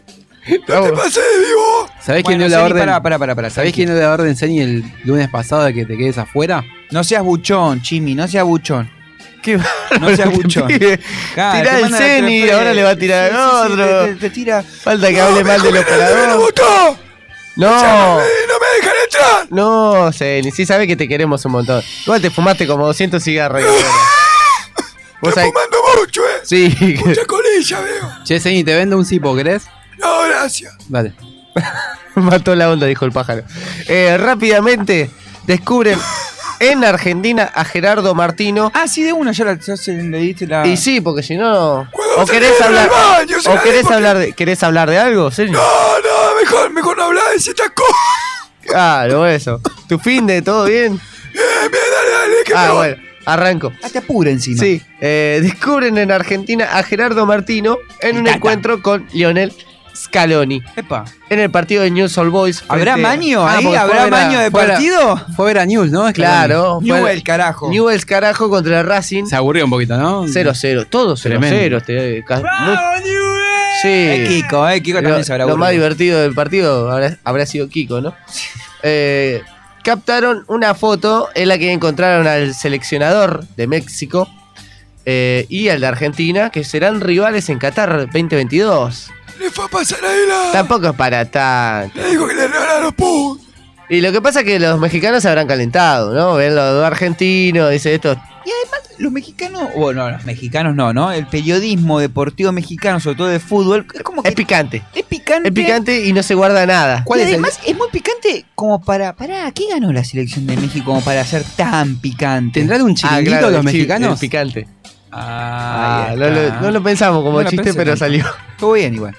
¡No te pases de vivo! ¿Sabés Bueno, quién dio la orden? pará, pará, pará, pará, ¿Sabés quién dio la orden, Ceni, el lunes pasado de que te quedes afuera? No seas buchón, Chimi, no seas buchón. ¿Qué No seas buchón. Claro, Tirá el trepe- ahora le va a tirar Sí, al sí, sí, otro. te- tira. Falta que hable mal del operador. votó! No, ¡No me dejan entrar! no, Ceni, sí sabes que te queremos un montón. Igual te fumaste como 200 cigarros. Vos ¡Estás fumando mucho, eh! Sí. Mucha colilla, veo. Che, Ceni, te vendo un cipo, ¿querés? No, gracias. Dale. Mató la onda, dijo el pájaro. Eh, rápidamente descubren en Argentina a Gerardo Martino. Ah, sí, de una, ya, la, ya se le diste la. Y sí, porque si no. O querés hablar. baño, O querés porque- hablar de. ¿Querés hablar de algo? ¿Serio? No, no, mejor, mejor no hablar de ese taco. Claro, eso. ¿Tu fin de todo bien? Bien, bien, dale, dale, que Ah, me bueno, arranco. Ah, te apura encima. Sí, eh, descubren en Argentina a Gerardo Martino en un Tata. encuentro con Lionel Scaloni. Epa. En el partido de News All Boys. ¿Habrá frente- maño Ah, ahí? porque ¿Habrá maño de fue a- partido? Fue a ver a News, ¿no? Claro. Newell, carajo. Newell's carajo contra el Racing. Se aburrió un poquito, ¿no? 0-0. Todo 0-0. Tremendo. este, ca- muy- Sí. Eh, Kiko, eh, Kiko también lo, se habrá lo más divertido del partido habrá, habrá sido Kiko, ¿no? Eh, captaron una foto en la que encontraron al seleccionador de México eh, y al de Argentina, que serán rivales en Qatar 2022. Le fue a pasar ahí la. Tampoco es para tanto. Le dijo que le regalaron puntos. Y lo que pasa es que los mexicanos se habrán calentado, ¿no? Ven los dos argentinos, dice esto. Y además, los mexicanos, bueno, los mexicanos no, ¿no? El periodismo deportivo mexicano, sobre todo de fútbol, es como que Es picante. es picante. Es picante y no se guarda nada. y además es muy picante como para. Pará, ¿qué ganó la selección de México como para ser tan picante? ¿Tendrán un chiringuito claro, los mexicanos? el picante. Ah, Ah, no, lo, no lo pensamos como No chiste, pensé pero salió. Estuvo bien igual.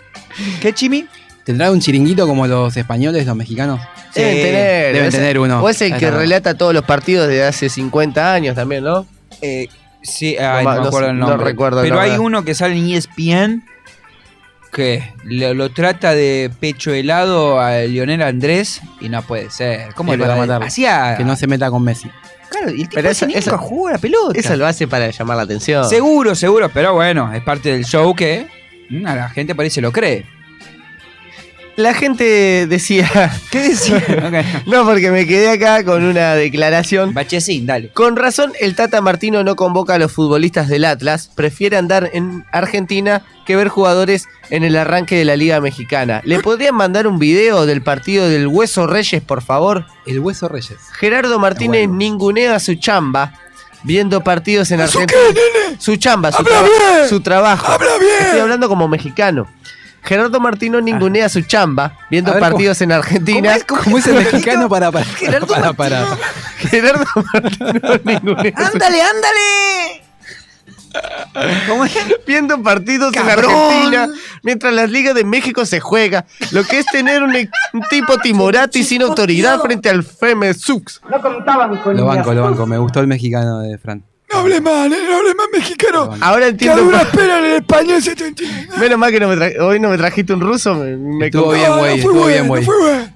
¿Qué, Chimi? ¿Tendrán un chiringuito como los españoles, los mexicanos? Deben tener. Deben ese- tener uno. O es el que relata todos los partidos de hace 50 años también, ¿no? Eh, sí, ay, No recuerdo Pero hay uno que sale en ESPN ¿Qué? Lo, lo trata de pecho helado a Lionel Andrés y no puede ser. ¿Cómo Es le va a- matarlo. Hacía. Que no se meta con Messi. Claro, y el tipo Pero eso- nunca eso- jugó a la pelota. Eso lo hace para llamar la atención. Seguro, seguro, pero bueno, es parte del show que mm, a la gente parece lo cree. La gente decía. ¿Qué decía? no, porque me quedé acá con una declaración. Bachecín, dale. Con razón, el Tata Martino no convoca a los futbolistas del Atlas. Prefiere andar en Argentina que ver jugadores en el arranque de la Liga Mexicana. ¿Le podrían mandar un video del partido del Hueso Reyes, por favor? El Hueso Reyes. Gerardo Martínez ningunea su chamba viendo partidos en ¿Eso Argentina. qué, Su chamba, su, ¡Habla traba- bien! su trabajo. ¡Habla bien! Estoy hablando como mexicano. Gerardo Martino ningunea su chamba viendo ver, partidos en Argentina. ¿Cómo es el mexicano para para Gerardo para, para, Gerardo Martino ningunea su ¡Ándale, ándale! ¿Cómo es? Viendo partidos en ¡Cabrón! Argentina mientras la Liga de México se juega. Lo que es tener un, un tipo timorato sin autoridad frente al Femesux. No contaban con Lo banco, lo banco. Me gustó el mexicano de Fran. No hable mal, eh, no hable mal mexicano. Ahora Que a entiendo. duras penas en el español se te entiende. Menos mal que no me hoy no me trajiste un ruso. Me, me Estuvo con- bien, güey. fue Estuvo bueno, bien, güey. bueno.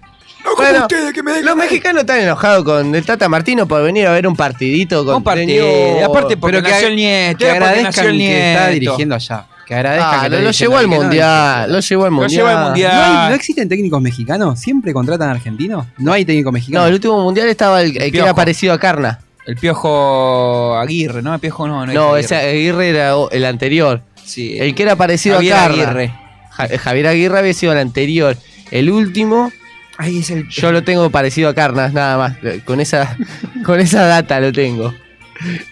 No como Bueno, ustedes que me dejan Los ahí. mexicanos están enojados con el Tata Martino por venir a ver un partidito con Un partido. Aparte porque Pero que, nació el nieto. que agradezcan el que está nieto. dirigiendo allá. Que agradezcan Ah, que lo, lo llevó al que no mundial. Lo llevó al Lo mundial. llevó al mundial. ¿No, hay- ¿No existen técnicos mexicanos? ¿Siempre contratan argentinos? ¿No hay técnico No, mexicano? el último mundial estaba el, el que era parecido a Carna. El piojo Aguirre, ¿no? El piojo no, no. No, es ese Aguirre. Aguirre era el anterior. Sí. El que era parecido Javier a Carna. Aguirre. Ja- Javier Aguirre había sido el anterior. El último, Ahí es el. yo lo tengo parecido a Carnas, nada más. Eh, Con esa, con esa data lo tengo.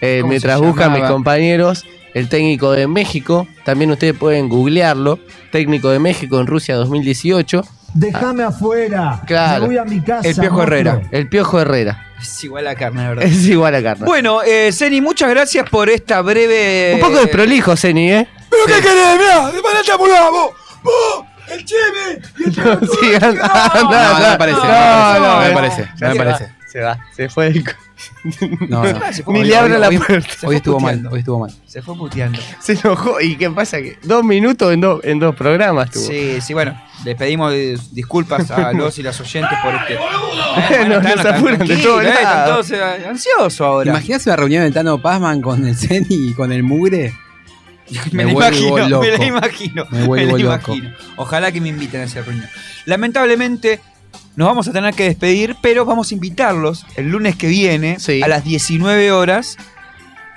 Eh, ¿Cómo mientras buscan mis compañeros, el técnico de México, también ustedes pueden googlearlo. Técnico de México en Rusia 2018. Déjame afuera. Claro. Me voy a mi casa. El Piojo. Herrera. El Piojo Herrera. Es igual a carne, de verdad. Es igual a Carnas. Bueno, eh, Zeni, muchas gracias por esta breve. Un poco desprolijo, Zeni, ¿eh? ¿Pero qué querés? Mirá, de manera chamulada, vos. Vos, el Cheme. y el No, sí, anda, anda, No, no anda. me parece, No, no me no, parece, ya no me se va, parece. Se va, se fue. el No, no. Ni le abre hoy- la puerta. Hoy estuvo mal, hoy estuvo mal. Se fue puteando. Se enojó. ¿Y qué pasa? que Dos minutos en, dos en dos programas tuvo. Sí, sí, bueno. Le pedimos eh, disculpas a los y las oyentes por este. Eh, Nos están- están apuran de tranquilos, todos eh, Están todos eh, ansiosos ahora. ¿Imaginas una reunión de Tano Pazman con el Zeni y con el Mugre? Me, Me la imagino, loco. me la imagino. Me la loco. imagino. Ojalá que me inviten a esa reunión. Lamentablemente, nos vamos a tener que despedir, pero vamos a invitarlos el lunes que viene, Sí. a las 19 horas,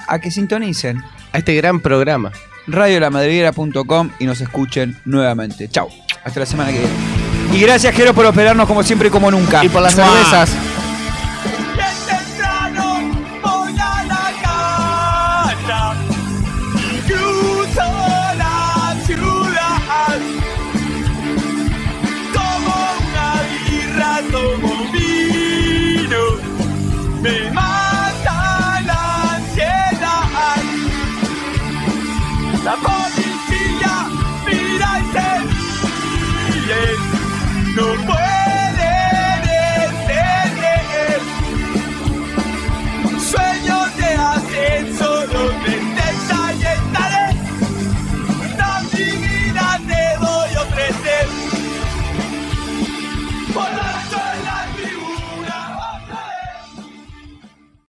a que sintonicen A este gran programa. radiolamadriguera.com y nos escuchen nuevamente. Chau. Hasta la semana que viene. Y gracias, Jero, por operarnos como siempre y como nunca. Y por las ¡Mua! cervezas. temprano voy a la no puedo.